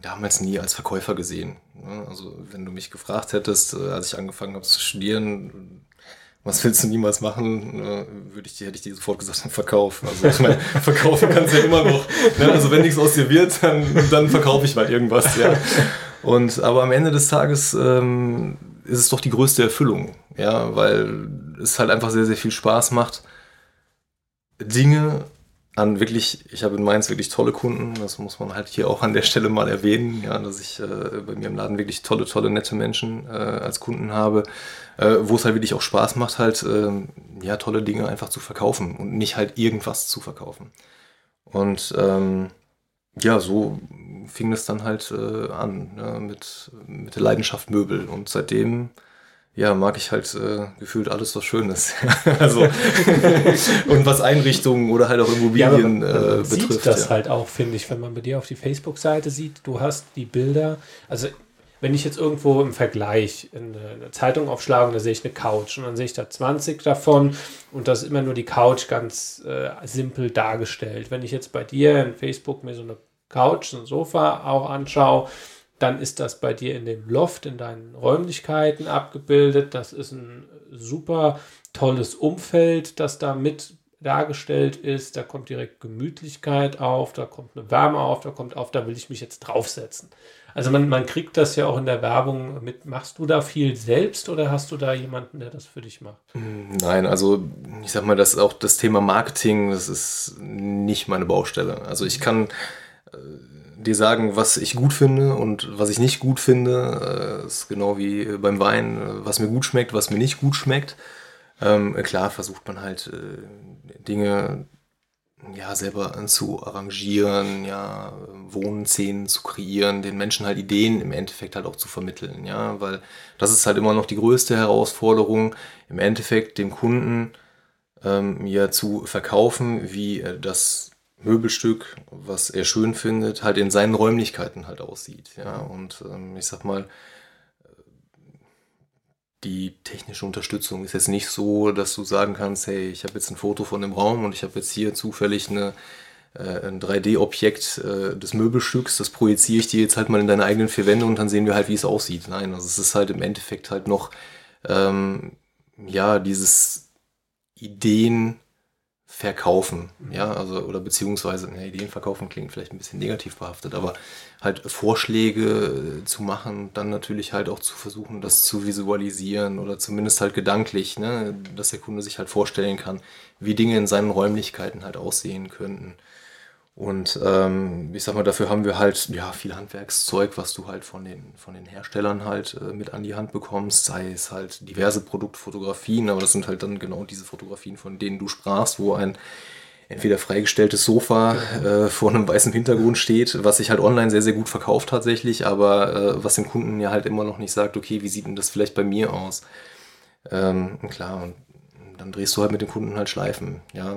damals nie als Verkäufer gesehen. Ne? Also wenn du mich gefragt hättest, äh, als ich angefangen habe zu studieren, was willst du niemals machen, äh, würde ich dir, hätte ich dir sofort gesagt, Verkauf. Also ich meine, verkaufen kannst du ja immer noch. Ne? Also wenn nichts aus dir wird, dann, dann verkaufe ich mal irgendwas, ja. Und aber am Ende des Tages ähm, ist es doch die größte Erfüllung, ja, weil es halt einfach sehr, sehr viel Spaß macht, Dinge an wirklich, ich habe in Mainz wirklich tolle Kunden, das muss man halt hier auch an der Stelle mal erwähnen, ja, dass ich äh, bei mir im Laden wirklich tolle, tolle, nette Menschen äh, als Kunden habe, äh, wo es halt wirklich auch Spaß macht, halt äh, ja tolle Dinge einfach zu verkaufen und nicht halt irgendwas zu verkaufen. Und ähm, ja, so fing es dann halt äh, an ne, mit, mit der Leidenschaft Möbel und seitdem ja, mag ich halt äh, gefühlt alles, was schön ist. also, und was Einrichtungen oder halt auch Immobilien ja, man, äh, betrifft. Sieht das ja. halt auch, finde ich, wenn man bei dir auf die Facebook-Seite sieht, du hast die Bilder, also wenn ich jetzt irgendwo im Vergleich eine, eine Zeitung aufschlage, da sehe ich eine Couch und dann sehe ich da 20 davon und das ist immer nur die Couch ganz äh, simpel dargestellt. Wenn ich jetzt bei dir in Facebook mir so eine Couch, ein Sofa auch anschaue, dann ist das bei dir in dem Loft, in deinen Räumlichkeiten abgebildet. Das ist ein super tolles Umfeld, das da mit dargestellt ist. Da kommt direkt Gemütlichkeit auf, da kommt eine Wärme auf, da kommt auf, da will ich mich jetzt draufsetzen. Also man, man kriegt das ja auch in der Werbung mit. Machst du da viel selbst oder hast du da jemanden, der das für dich macht? Nein, also ich sag mal, das auch das Thema Marketing, das ist nicht meine Baustelle. Also ich kann dir sagen, was ich gut finde und was ich nicht gut finde. Das äh, ist genau wie beim Wein, äh, was mir gut schmeckt, was mir nicht gut schmeckt. Ähm, klar versucht man halt äh, Dinge ja selber zu arrangieren, ja Wohnszenen zu kreieren, den Menschen halt Ideen im Endeffekt halt auch zu vermitteln, ja, weil das ist halt immer noch die größte Herausforderung, im Endeffekt dem Kunden ähm, ja zu verkaufen, wie das Möbelstück, was er schön findet, halt in seinen Räumlichkeiten halt aussieht. Ja, und ähm, ich sag mal, die technische Unterstützung ist jetzt nicht so, dass du sagen kannst, hey, ich habe jetzt ein Foto von dem Raum und ich habe jetzt hier zufällig eine, äh, ein 3D-Objekt äh, des Möbelstücks, das projiziere ich dir jetzt halt mal in deine eigenen vier Wände und dann sehen wir halt, wie es aussieht. Nein, also es ist halt im Endeffekt halt noch, ähm, ja, dieses Ideen verkaufen, ja, also oder beziehungsweise, ne, Ideen verkaufen klingt vielleicht ein bisschen negativ behaftet, aber halt Vorschläge äh, zu machen, dann natürlich halt auch zu versuchen, das zu visualisieren oder zumindest halt gedanklich, ne, dass der Kunde sich halt vorstellen kann, wie Dinge in seinen Räumlichkeiten halt aussehen könnten. Und ähm, ich sag mal, dafür haben wir halt ja viel Handwerkszeug, was du halt von den, von den Herstellern halt äh, mit an die Hand bekommst, sei es halt diverse Produktfotografien, aber das sind halt dann genau diese Fotografien, von denen du sprachst, wo ein entweder freigestelltes Sofa äh, vor einem weißen Hintergrund steht, was sich halt online sehr, sehr gut verkauft tatsächlich, aber äh, was dem Kunden ja halt immer noch nicht sagt, okay, wie sieht denn das vielleicht bei mir aus? Ähm, klar, und dann drehst du halt mit dem Kunden halt Schleifen. Ja,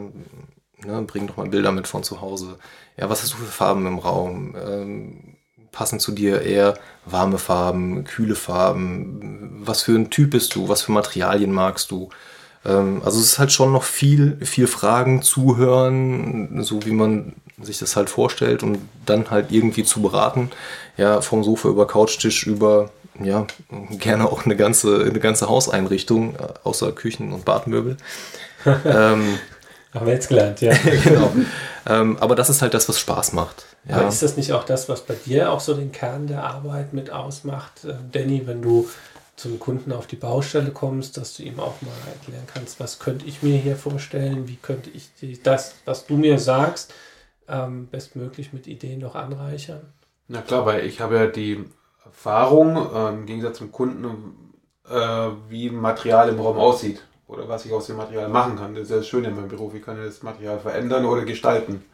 Ne, bring doch mal Bilder mit von zu Hause. Ja, was hast du für Farben im Raum? Ähm, passen zu dir eher warme Farben, kühle Farben? Was für ein Typ bist du? Was für Materialien magst du? Ähm, also es ist halt schon noch viel, viel Fragen, zuhören, so wie man sich das halt vorstellt und dann halt irgendwie zu beraten. Ja, vom Sofa über Couchtisch über ja, gerne auch eine ganze, eine ganze Hauseinrichtung, äh, außer Küchen und Badmöbel. ähm, haben wir jetzt gelernt, ja. genau. Ähm, aber das ist halt das, was Spaß macht. Ja. Aber ist das nicht auch das, was bei dir auch so den Kern der Arbeit mit ausmacht, äh, Danny, wenn du zum Kunden auf die Baustelle kommst, dass du ihm auch mal erklären kannst, was könnte ich mir hier vorstellen, wie könnte ich das, was du mir sagst, ähm, bestmöglich mit Ideen noch anreichern? Na klar, weil ich habe ja die Erfahrung, äh, im Gegensatz zum Kunden, äh, wie Material im Raum aussieht oder was ich aus dem Material machen kann. Das ist ja das Schöne in meinem Beruf. Ich kann das Material verändern oder gestalten.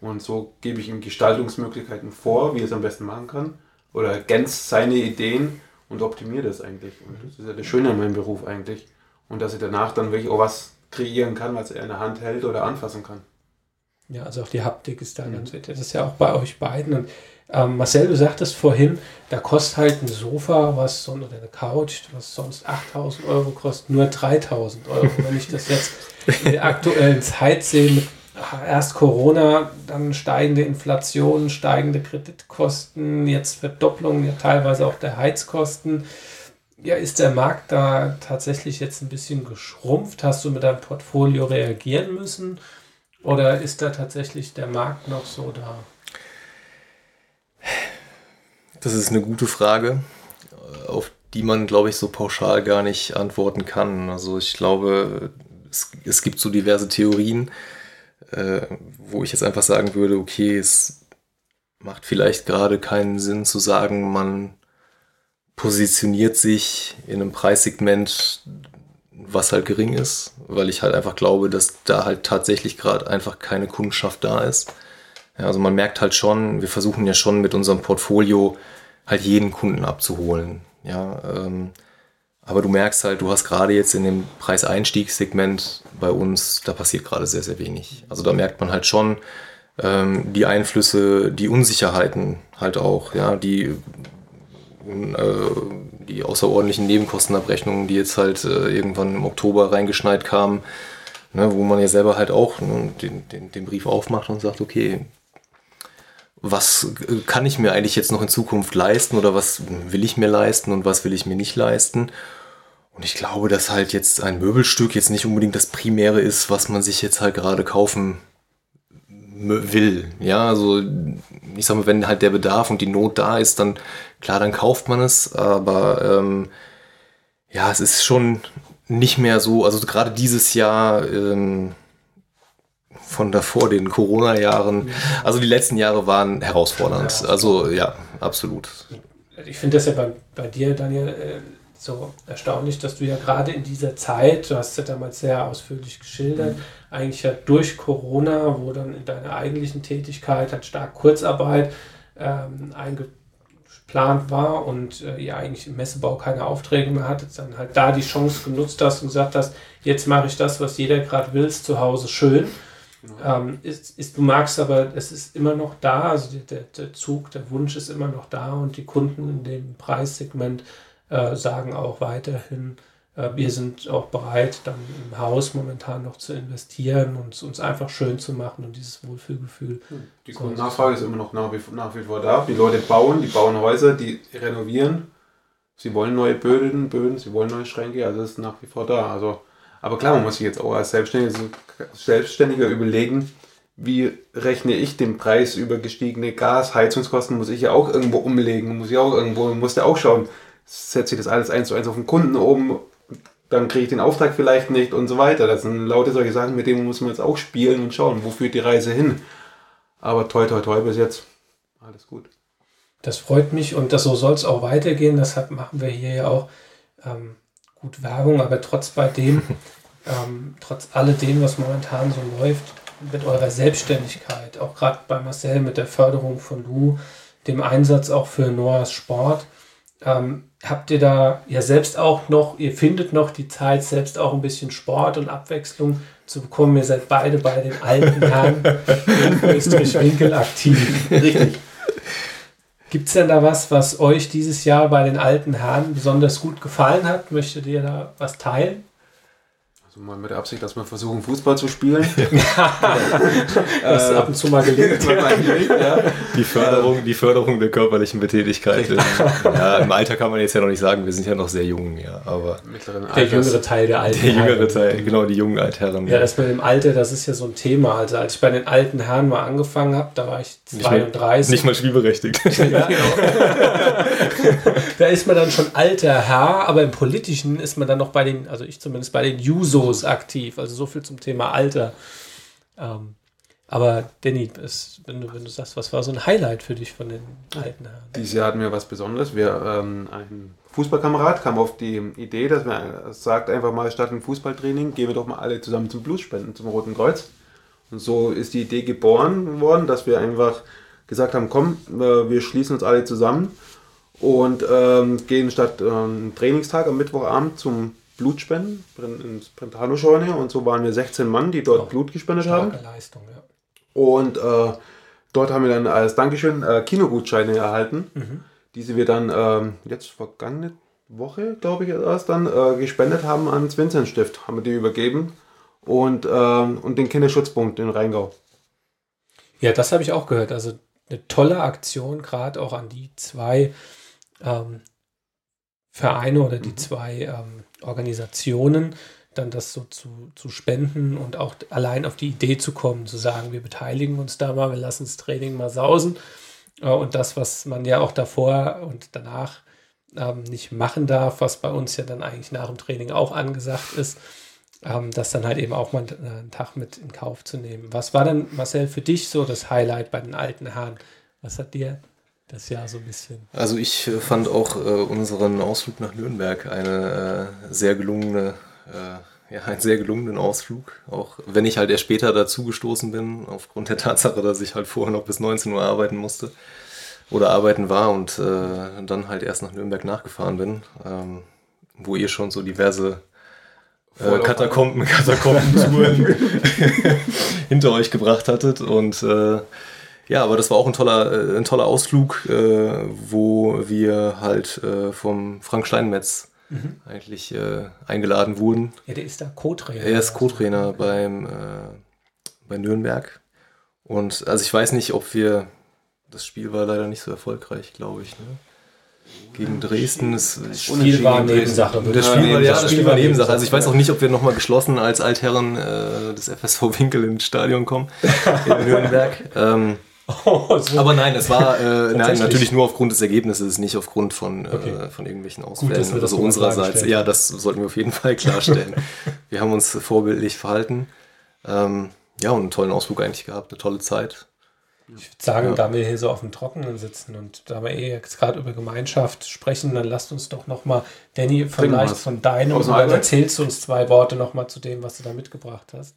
Und so gebe ich ihm Gestaltungsmöglichkeiten vor, wie er es am besten machen kann. Oder ergänzt seine Ideen und optimiert das eigentlich. Und das ist ja das Schöne in meinem Beruf eigentlich. Und dass ich danach dann wirklich auch was kreieren kann, was er in der Hand hält oder anfassen kann. Ja, also auch die Haptik ist da mhm. ganz wichtig. Das ist ja auch bei euch beiden. Und ähm, Marcel, du sagtest vorhin, da kostet halt ein Sofa, was so, oder eine Couch, was sonst 8000 Euro kostet, nur 3000 Euro. Wenn ich das jetzt in der aktuellen Zeit sehe, mit erst Corona, dann steigende Inflation, steigende Kreditkosten, jetzt Verdopplung ja teilweise auch der Heizkosten. Ja, ist der Markt da tatsächlich jetzt ein bisschen geschrumpft? Hast du mit deinem Portfolio reagieren müssen? Oder ist da tatsächlich der Markt noch so da? Das ist eine gute Frage, auf die man, glaube ich, so pauschal gar nicht antworten kann. Also ich glaube, es, es gibt so diverse Theorien. äh, wo ich jetzt einfach sagen würde, okay, es macht vielleicht gerade keinen Sinn zu sagen, man positioniert sich in einem Preissegment, was halt gering ist, weil ich halt einfach glaube, dass da halt tatsächlich gerade einfach keine Kundschaft da ist. Ja, also man merkt halt schon, wir versuchen ja schon mit unserem Portfolio halt jeden Kunden abzuholen. Ja, ähm, aber du merkst halt, du hast gerade jetzt in dem Preiseinstiegssegment bei uns, da passiert gerade sehr, sehr wenig. Also da merkt man halt schon ähm, die Einflüsse, die Unsicherheiten halt auch, ja, die, äh, die außerordentlichen Nebenkostenabrechnungen, die jetzt halt äh, irgendwann im Oktober reingeschneit kamen, ne, wo man ja selber halt auch ne, den, den, den Brief aufmacht und sagt, okay, was kann ich mir eigentlich jetzt noch in Zukunft leisten oder was will ich mir leisten und was will ich mir nicht leisten? Und ich glaube, dass halt jetzt ein Möbelstück jetzt nicht unbedingt das Primäre ist, was man sich jetzt halt gerade kaufen will. Ja, also ich sag mal, wenn halt der Bedarf und die Not da ist, dann klar, dann kauft man es. Aber ähm, ja, es ist schon nicht mehr so, also gerade dieses Jahr ähm, von davor, den Corona-Jahren, also die letzten Jahre waren herausfordernd. Also ja, absolut. Ich finde das ja bei, bei dir, Daniel, äh, so erstaunlich, dass du ja gerade in dieser Zeit, du hast ja damals sehr ausführlich geschildert, mhm. eigentlich ja durch Corona, wo dann in deiner eigentlichen Tätigkeit halt stark Kurzarbeit ähm, eingeplant war und äh, ihr eigentlich im Messebau keine Aufträge mehr hattet, dann halt da die Chance genutzt hast und gesagt hast, jetzt mache ich das, was jeder gerade will, zu Hause schön. Genau. Ähm, ist, ist, du magst aber, es ist immer noch da, also der, der Zug, der Wunsch ist immer noch da und die Kunden in dem Preissegment äh, sagen auch weiterhin, äh, wir sind auch bereit, dann im Haus momentan noch zu investieren und uns einfach schön zu machen und dieses Wohlfühlgefühl. Hm. Die Kundennachfrage ist immer noch nach wie, nach wie vor da. Die Leute bauen, die bauen Häuser, die renovieren. Sie wollen neue Böden, Böden, sie wollen neue Schränke, also ist nach wie vor da. Also, aber klar, man muss sich jetzt auch als Selbstständiger, Selbstständiger überlegen, wie rechne ich den Preis über gestiegene Gasheizungskosten, muss ich ja auch irgendwo umlegen, muss ich auch irgendwo, muss ja auch schauen, setze ich das alles eins zu eins auf den Kunden um, dann kriege ich den Auftrag vielleicht nicht und so weiter. Das sind lauter solche Sachen, mit denen muss man jetzt auch spielen und schauen, wo führt die Reise hin. Aber toi, toi, toi, bis jetzt alles gut. Das freut mich und das, so soll es auch weitergehen. Deshalb machen wir hier ja auch ähm, gut Werbung, aber trotz bei dem, ähm, trotz alledem, was momentan so läuft, mit eurer Selbstständigkeit, auch gerade bei Marcel mit der Förderung von Lu, dem Einsatz auch für Noahs Sport, ähm, habt ihr da ja selbst auch noch, ihr findet noch die Zeit, selbst auch ein bisschen Sport und Abwechslung zu bekommen. Ihr seid beide bei den alten Herren in Österreich-Winkel aktiv. Richtig. Gibt es denn da was, was euch dieses Jahr bei den alten Herren besonders gut gefallen hat? Möchtet ihr da was teilen? Also mal mit der Absicht, dass wir versuchen, Fußball zu spielen. Was ab und zu mal gelingt. ja. die, Förderung, die Förderung der körperlichen Betätigkeit. ja, Im Alter kann man jetzt ja noch nicht sagen, wir sind ja noch sehr jung, ja. Aber der jüngere Teil der alten Der jüngere Teil, genau, die jungen Altherren. Ja, das mit dem Alter, das ist ja so ein Thema. Also als ich bei den alten Herren mal angefangen habe, da war ich 32. Nicht mal, nicht mal spielberechtigt. ja, genau. da ist man dann schon alter Herr, aber im Politischen ist man dann noch bei den, also ich zumindest bei den Jusos Videos aktiv. Also so viel zum Thema Alter. Ähm, aber Danny, ist, wenn, du, wenn du sagst, was war so ein Highlight für dich von den alten Haaren? Dieses Jahr hatten wir was Besonderes. Wir, ähm, ein Fußballkamerad kam auf die Idee, dass wir sagt einfach mal statt ein Fußballtraining gehen wir doch mal alle zusammen zum Blutspenden, zum Roten Kreuz. Und so ist die Idee geboren worden, dass wir einfach gesagt haben, komm, äh, wir schließen uns alle zusammen und ähm, gehen statt äh, einem Trainingstag am Mittwochabend zum Blutspenden ins Brentano-Scheune und so waren wir 16 Mann, die dort oh, Blut gespendet haben. Leistung, ja. Und äh, dort haben wir dann als Dankeschön äh, Kinogutscheine erhalten, mhm. diese wir dann äh, jetzt vergangene Woche, glaube ich, erst dann äh, gespendet haben ans Vincent-Stift, haben wir die übergeben und, ähm, und den Kinderschutzpunkt in Rheingau. Ja, das habe ich auch gehört. Also eine tolle Aktion, gerade auch an die zwei ähm, Vereine oder die mhm. zwei ähm, Organisationen, dann das so zu, zu spenden und auch allein auf die Idee zu kommen, zu sagen, wir beteiligen uns da mal, wir lassen das Training mal sausen. Äh, und das, was man ja auch davor und danach ähm, nicht machen darf, was bei uns ja dann eigentlich nach dem Training auch angesagt ist, ähm, das dann halt eben auch mal einen Tag mit in Kauf zu nehmen. Was war denn, Marcel, für dich so das Highlight bei den alten Herren? Was hat dir das Jahr so ein bisschen? Also ich äh, fand auch äh, unseren Ausflug nach Nürnberg eine äh, sehr gelungene, äh, ja, einen sehr gelungenen Ausflug. Auch wenn ich halt erst später dazugestoßen bin, aufgrund der Tatsache, dass ich halt vorher noch bis 19 Uhr arbeiten musste oder arbeiten war und äh, dann halt erst nach Nürnberg nachgefahren bin, ähm, wo ihr schon so diverse äh, Katakomben, Katakombentouren hinter euch gebracht hattet. Und äh, ja, aber das war auch ein toller, äh, ein toller Ausflug, äh, wo wir halt äh, vom Frank Steinmetz mhm. eigentlich eingeladen wurden. Ja, der ist da Co-Trainer. Er ist Co-Trainer beim bei Nürnberg. Und also ich weiß nicht, ob wir das Spiel war leider nicht so erfolgreich, glaube ich. Ne? gegen Dresden. Das Spiel war Nebensache. Das Spiel war, ja, das Spiel war Nebensache. Also ich weiß auch nicht, ob wir nochmal geschlossen als Altherren äh, des FSV Winkel ins Stadion kommen in Nürnberg. Ähm, oh, so. Aber nein, es war äh, nein, natürlich nur aufgrund des Ergebnisses, nicht aufgrund von, äh, okay. äh, von irgendwelchen Ausfällen Gut, also unsererseits. Ja, das sollten wir auf jeden Fall klarstellen. wir haben uns vorbildlich verhalten. Ähm, ja, und einen tollen Ausflug eigentlich gehabt, eine tolle Zeit. Ich würde sagen, ja. da wir hier so auf dem Trockenen sitzen und da wir eh jetzt gerade über Gemeinschaft sprechen, dann lasst uns doch nochmal, Danny, vielleicht von deinem, und dann erzählst du uns zwei Worte nochmal zu dem, was du da mitgebracht hast.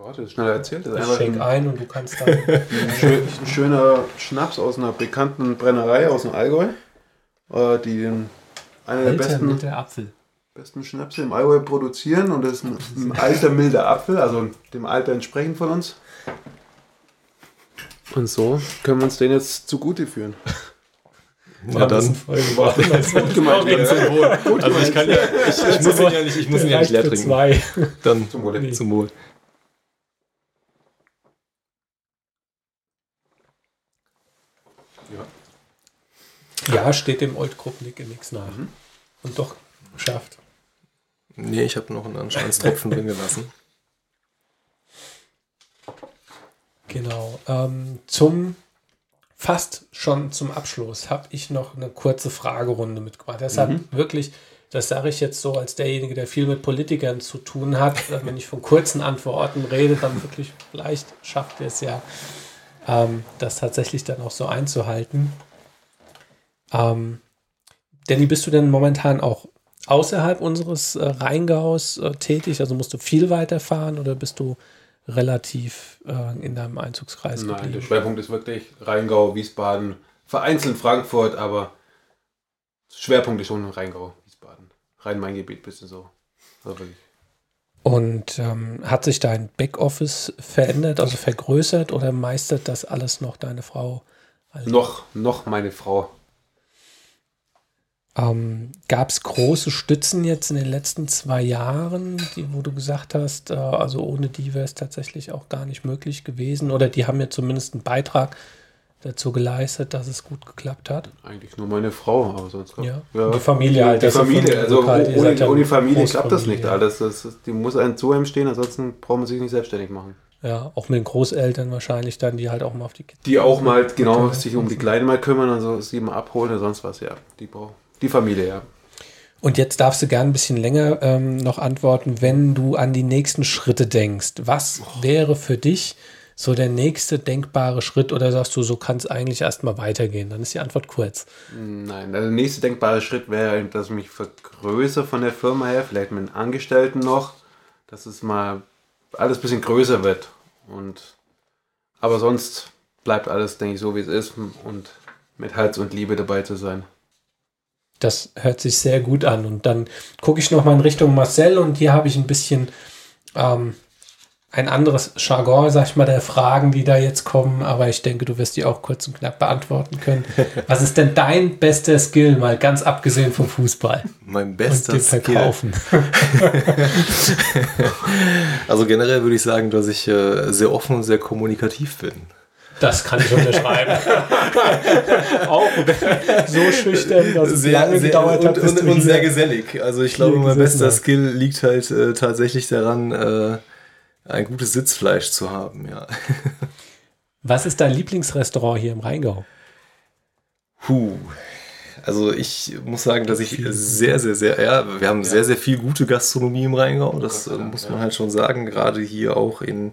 Worte, das schneller erzählt. Das ich schenk ein und du kannst dann. ein schöner Schnaps aus einer bekannten Brennerei aus dem Allgäu, äh, die einer der besten, der Apfel. besten Schnäpse im Allgäu produzieren und das ist ein, ein alter, milder Apfel, also dem Alter entsprechend von uns. Und so können wir uns den jetzt zugute führen. Ja, dann. Das gut gemeint. Also ich kann ja, ich, ich muss ihn ja nicht, ich muss ihn ja nicht leer trinken. Zwei. Dann zum Wohl. Nee. Zum Wohl. Ja. steht dem Old in nichts nach. Mhm. Und doch geschafft. Nee, ich habe noch einen Anscheinstropfen drin gelassen. Genau. Ähm, zum fast schon zum Abschluss habe ich noch eine kurze Fragerunde mitgebracht. Deshalb mhm. wirklich, das sage ich jetzt so als derjenige, der viel mit Politikern zu tun hat. Wenn ich von kurzen Antworten rede, dann wirklich vielleicht schafft er es ja, ähm, das tatsächlich dann auch so einzuhalten. Ähm, Danny, bist du denn momentan auch außerhalb unseres äh, Rheingaus äh, tätig? Also musst du viel weiterfahren oder bist du relativ äh, in deinem Einzugskreis Nein, geblieben. der Schwerpunkt ist wirklich Rheingau, Wiesbaden, vereinzelt Frankfurt, aber Schwerpunkt ist schon Rheingau, Wiesbaden. Rhein-Main-Gebiet, bisschen so. Also und ähm, hat sich dein Backoffice verändert, also vergrößert oder meistert das alles noch deine Frau? Noch, noch meine Frau. Ähm, Gab es große Stützen jetzt in den letzten zwei Jahren, die, wo du gesagt hast, äh, also ohne die wäre es tatsächlich auch gar nicht möglich gewesen oder die haben ja zumindest einen Beitrag dazu geleistet, dass es gut geklappt hat? Eigentlich nur meine Frau, aber sonst ja. ja. Die Familie halt. Die Familie, also ohne, ohne Familie klappt das nicht alles. Das, das, die muss einem zu einem stehen, ansonsten braucht man sich nicht selbstständig machen. Ja, auch mit den Großeltern wahrscheinlich dann, die halt auch mal auf die Kinder Die auch mal, genau, sich um die Kleinen mal kümmern und so sie mal abholen oder sonst was, ja. Die brauchen die Familie, ja. Und jetzt darfst du gern ein bisschen länger ähm, noch antworten, wenn du an die nächsten Schritte denkst. Was oh. wäre für dich so der nächste denkbare Schritt oder sagst du, so kann es eigentlich erstmal weitergehen? Dann ist die Antwort kurz. Nein, der nächste denkbare Schritt wäre, dass ich mich vergrößere von der Firma her, vielleicht mit den Angestellten noch, dass es mal alles ein bisschen größer wird. Und aber sonst bleibt alles, denke ich, so wie es ist und mit Herz und Liebe dabei zu sein. Das hört sich sehr gut an. Und dann gucke ich nochmal in Richtung Marcel und hier habe ich ein bisschen ähm, ein anderes Jargon, sag ich mal, der Fragen, die da jetzt kommen. Aber ich denke, du wirst die auch kurz und knapp beantworten können. Was ist denn dein bester Skill, mal ganz abgesehen vom Fußball? Mein bester und Skill. Verkaufen. also generell würde ich sagen, dass ich äh, sehr offen und sehr kommunikativ bin. Das kann ich unterschreiben. auch so schüchtern, dass es sehr, lange sehr, gedauert hat. Und, und, und sehr gesellig. Also ich glaube, mein bester hat. Skill liegt halt äh, tatsächlich daran, äh, ein gutes Sitzfleisch zu haben, ja. Was ist dein Lieblingsrestaurant hier im Rheingau? Puh. Also ich muss sagen, dass ich sehr, sehr, sehr, ja, wir haben ja. sehr, sehr viel gute Gastronomie im Rheingau. Das äh, muss man ja. halt schon sagen. Gerade hier auch in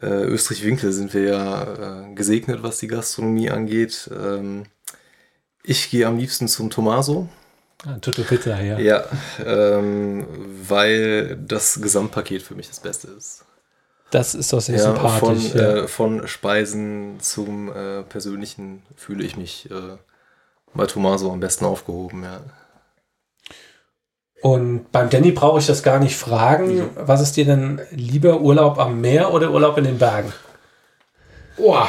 äh, Österreich-Winkel sind wir ja äh, gesegnet, was die Gastronomie angeht. Ähm, ich gehe am liebsten zum Tomaso. Ah, Tutto Pizza, ja. Ja, ähm, weil das Gesamtpaket für mich das Beste ist. Das ist doch sehr ja, sympathisch. Von, ja. äh, von Speisen zum äh, Persönlichen fühle ich mich äh, bei Tomaso am besten aufgehoben, ja. Und beim Danny brauche ich das gar nicht fragen. Mhm. Was ist dir denn lieber, Urlaub am Meer oder Urlaub in den Bergen? Boah.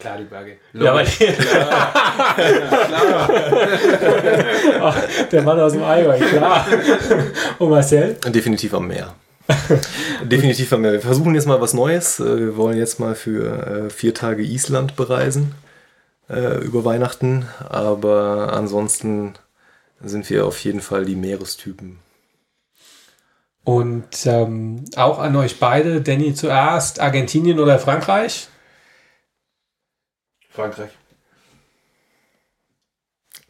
Klar, die Berge. Ja, aber klar. klar. der Mann aus dem Allgäu, klar. Und Marcel? Definitiv am Meer. Definitiv am Meer. Wir versuchen jetzt mal was Neues. Äh, wir wollen jetzt mal für äh, vier Tage Island bereisen äh, über Weihnachten. Aber ansonsten sind wir auf jeden Fall die Meerestypen. Und ähm, auch an euch beide, Danny zuerst, Argentinien oder Frankreich? Frankreich.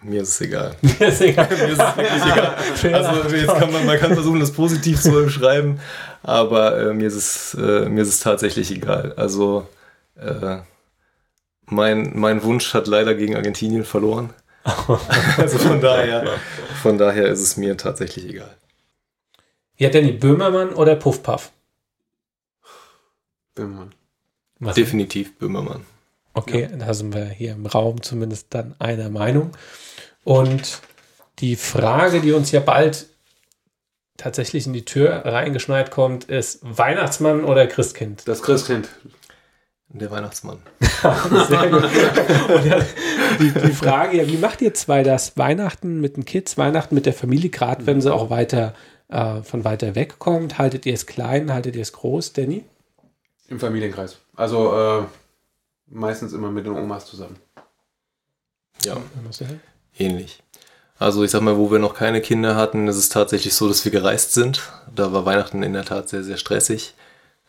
Mir ist es egal. Mir ist egal. Mir ist es wirklich egal. Also jetzt kann man, man kann versuchen, das positiv zu beschreiben, aber äh, mir, ist es, äh, mir ist es tatsächlich egal. Also äh, mein, mein Wunsch hat leider gegen Argentinien verloren. also von daher, von daher ist es mir tatsächlich egal. Ja, Danny, Böhmermann oder Puffpuff? Böhmermann. Was Definitiv Böhmermann. Okay, ja. da sind wir hier im Raum zumindest dann einer Meinung. Und die Frage, die uns ja bald tatsächlich in die Tür reingeschneit kommt, ist Weihnachtsmann oder Christkind? Das Christkind. Der Weihnachtsmann. Sehr gut. die, die, Frage, ja, wie macht ihr zwei das? Weihnachten mit den Kids, Weihnachten mit der Familie, gerade wenn sie auch weiter äh, von weiter weg kommt? Haltet ihr es klein, haltet ihr es groß, Danny? Im Familienkreis. Also äh, meistens immer mit den Omas zusammen. Ja, ähnlich. Also ich sag mal, wo wir noch keine Kinder hatten, ist es tatsächlich so, dass wir gereist sind. Da war Weihnachten in der Tat sehr, sehr stressig.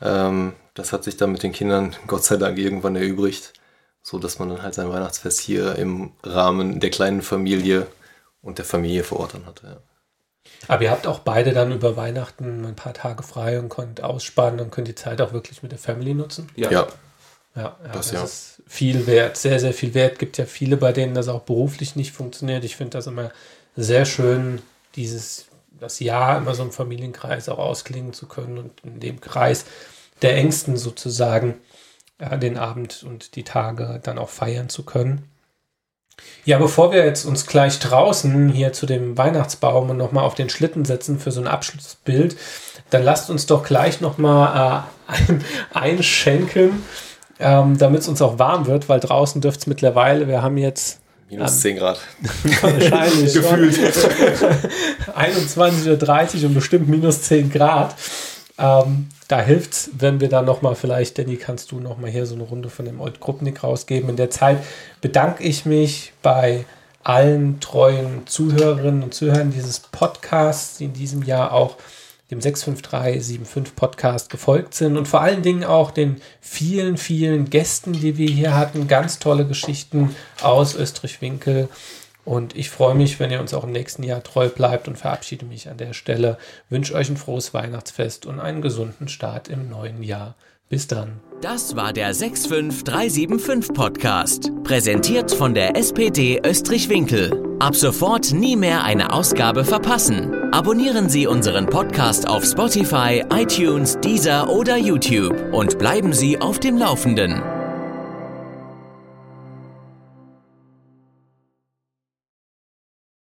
Ähm, das hat sich dann mit den Kindern Gott sei Dank irgendwann erübrigt, so dass man dann halt sein Weihnachtsfest hier im Rahmen der kleinen Familie und der Familie vor Ort dann hatte. Ja. Aber ihr habt auch beide dann über Weihnachten ein paar Tage frei und könnt ausspannen und könnt die Zeit auch wirklich mit der Family nutzen? Ja. Ja, ja, ja das, das ja. ist viel wert, sehr, sehr viel wert. Gibt ja viele, bei denen das auch beruflich nicht funktioniert. Ich finde das immer sehr schön, dieses das Jahr immer so im Familienkreis auch ausklingen zu können und in dem Kreis der Ängsten sozusagen ja, den Abend und die Tage dann auch feiern zu können. Ja, bevor wir jetzt uns gleich draußen hier zu dem Weihnachtsbaum und nochmal auf den Schlitten setzen für so ein Abschlussbild, dann lasst uns doch gleich nochmal äh, ein, einschenken, ähm, damit es uns auch warm wird, weil draußen dürfte es mittlerweile, wir haben jetzt Minus ähm, 10 Grad. Wahrscheinlich. Gefühlt. 21.30 Uhr und bestimmt minus 10 Grad. Ähm, da hilft es, wenn wir dann nochmal vielleicht, Danny, kannst du nochmal hier so eine Runde von dem Old Krupnik rausgeben. In der Zeit bedanke ich mich bei allen treuen Zuhörerinnen und Zuhörern dieses Podcasts, die in diesem Jahr auch dem 65375 Podcast gefolgt sind und vor allen Dingen auch den vielen, vielen Gästen, die wir hier hatten. Ganz tolle Geschichten aus Österreich-Winkel. Und ich freue mich, wenn ihr uns auch im nächsten Jahr treu bleibt und verabschiede mich an der Stelle. Wünsche euch ein frohes Weihnachtsfest und einen gesunden Start im neuen Jahr. Bis dann. Das war der 65375 Podcast, präsentiert von der SPD Österreich-Winkel. Ab sofort nie mehr eine Ausgabe verpassen. Abonnieren Sie unseren Podcast auf Spotify, iTunes, Deezer oder YouTube und bleiben Sie auf dem Laufenden.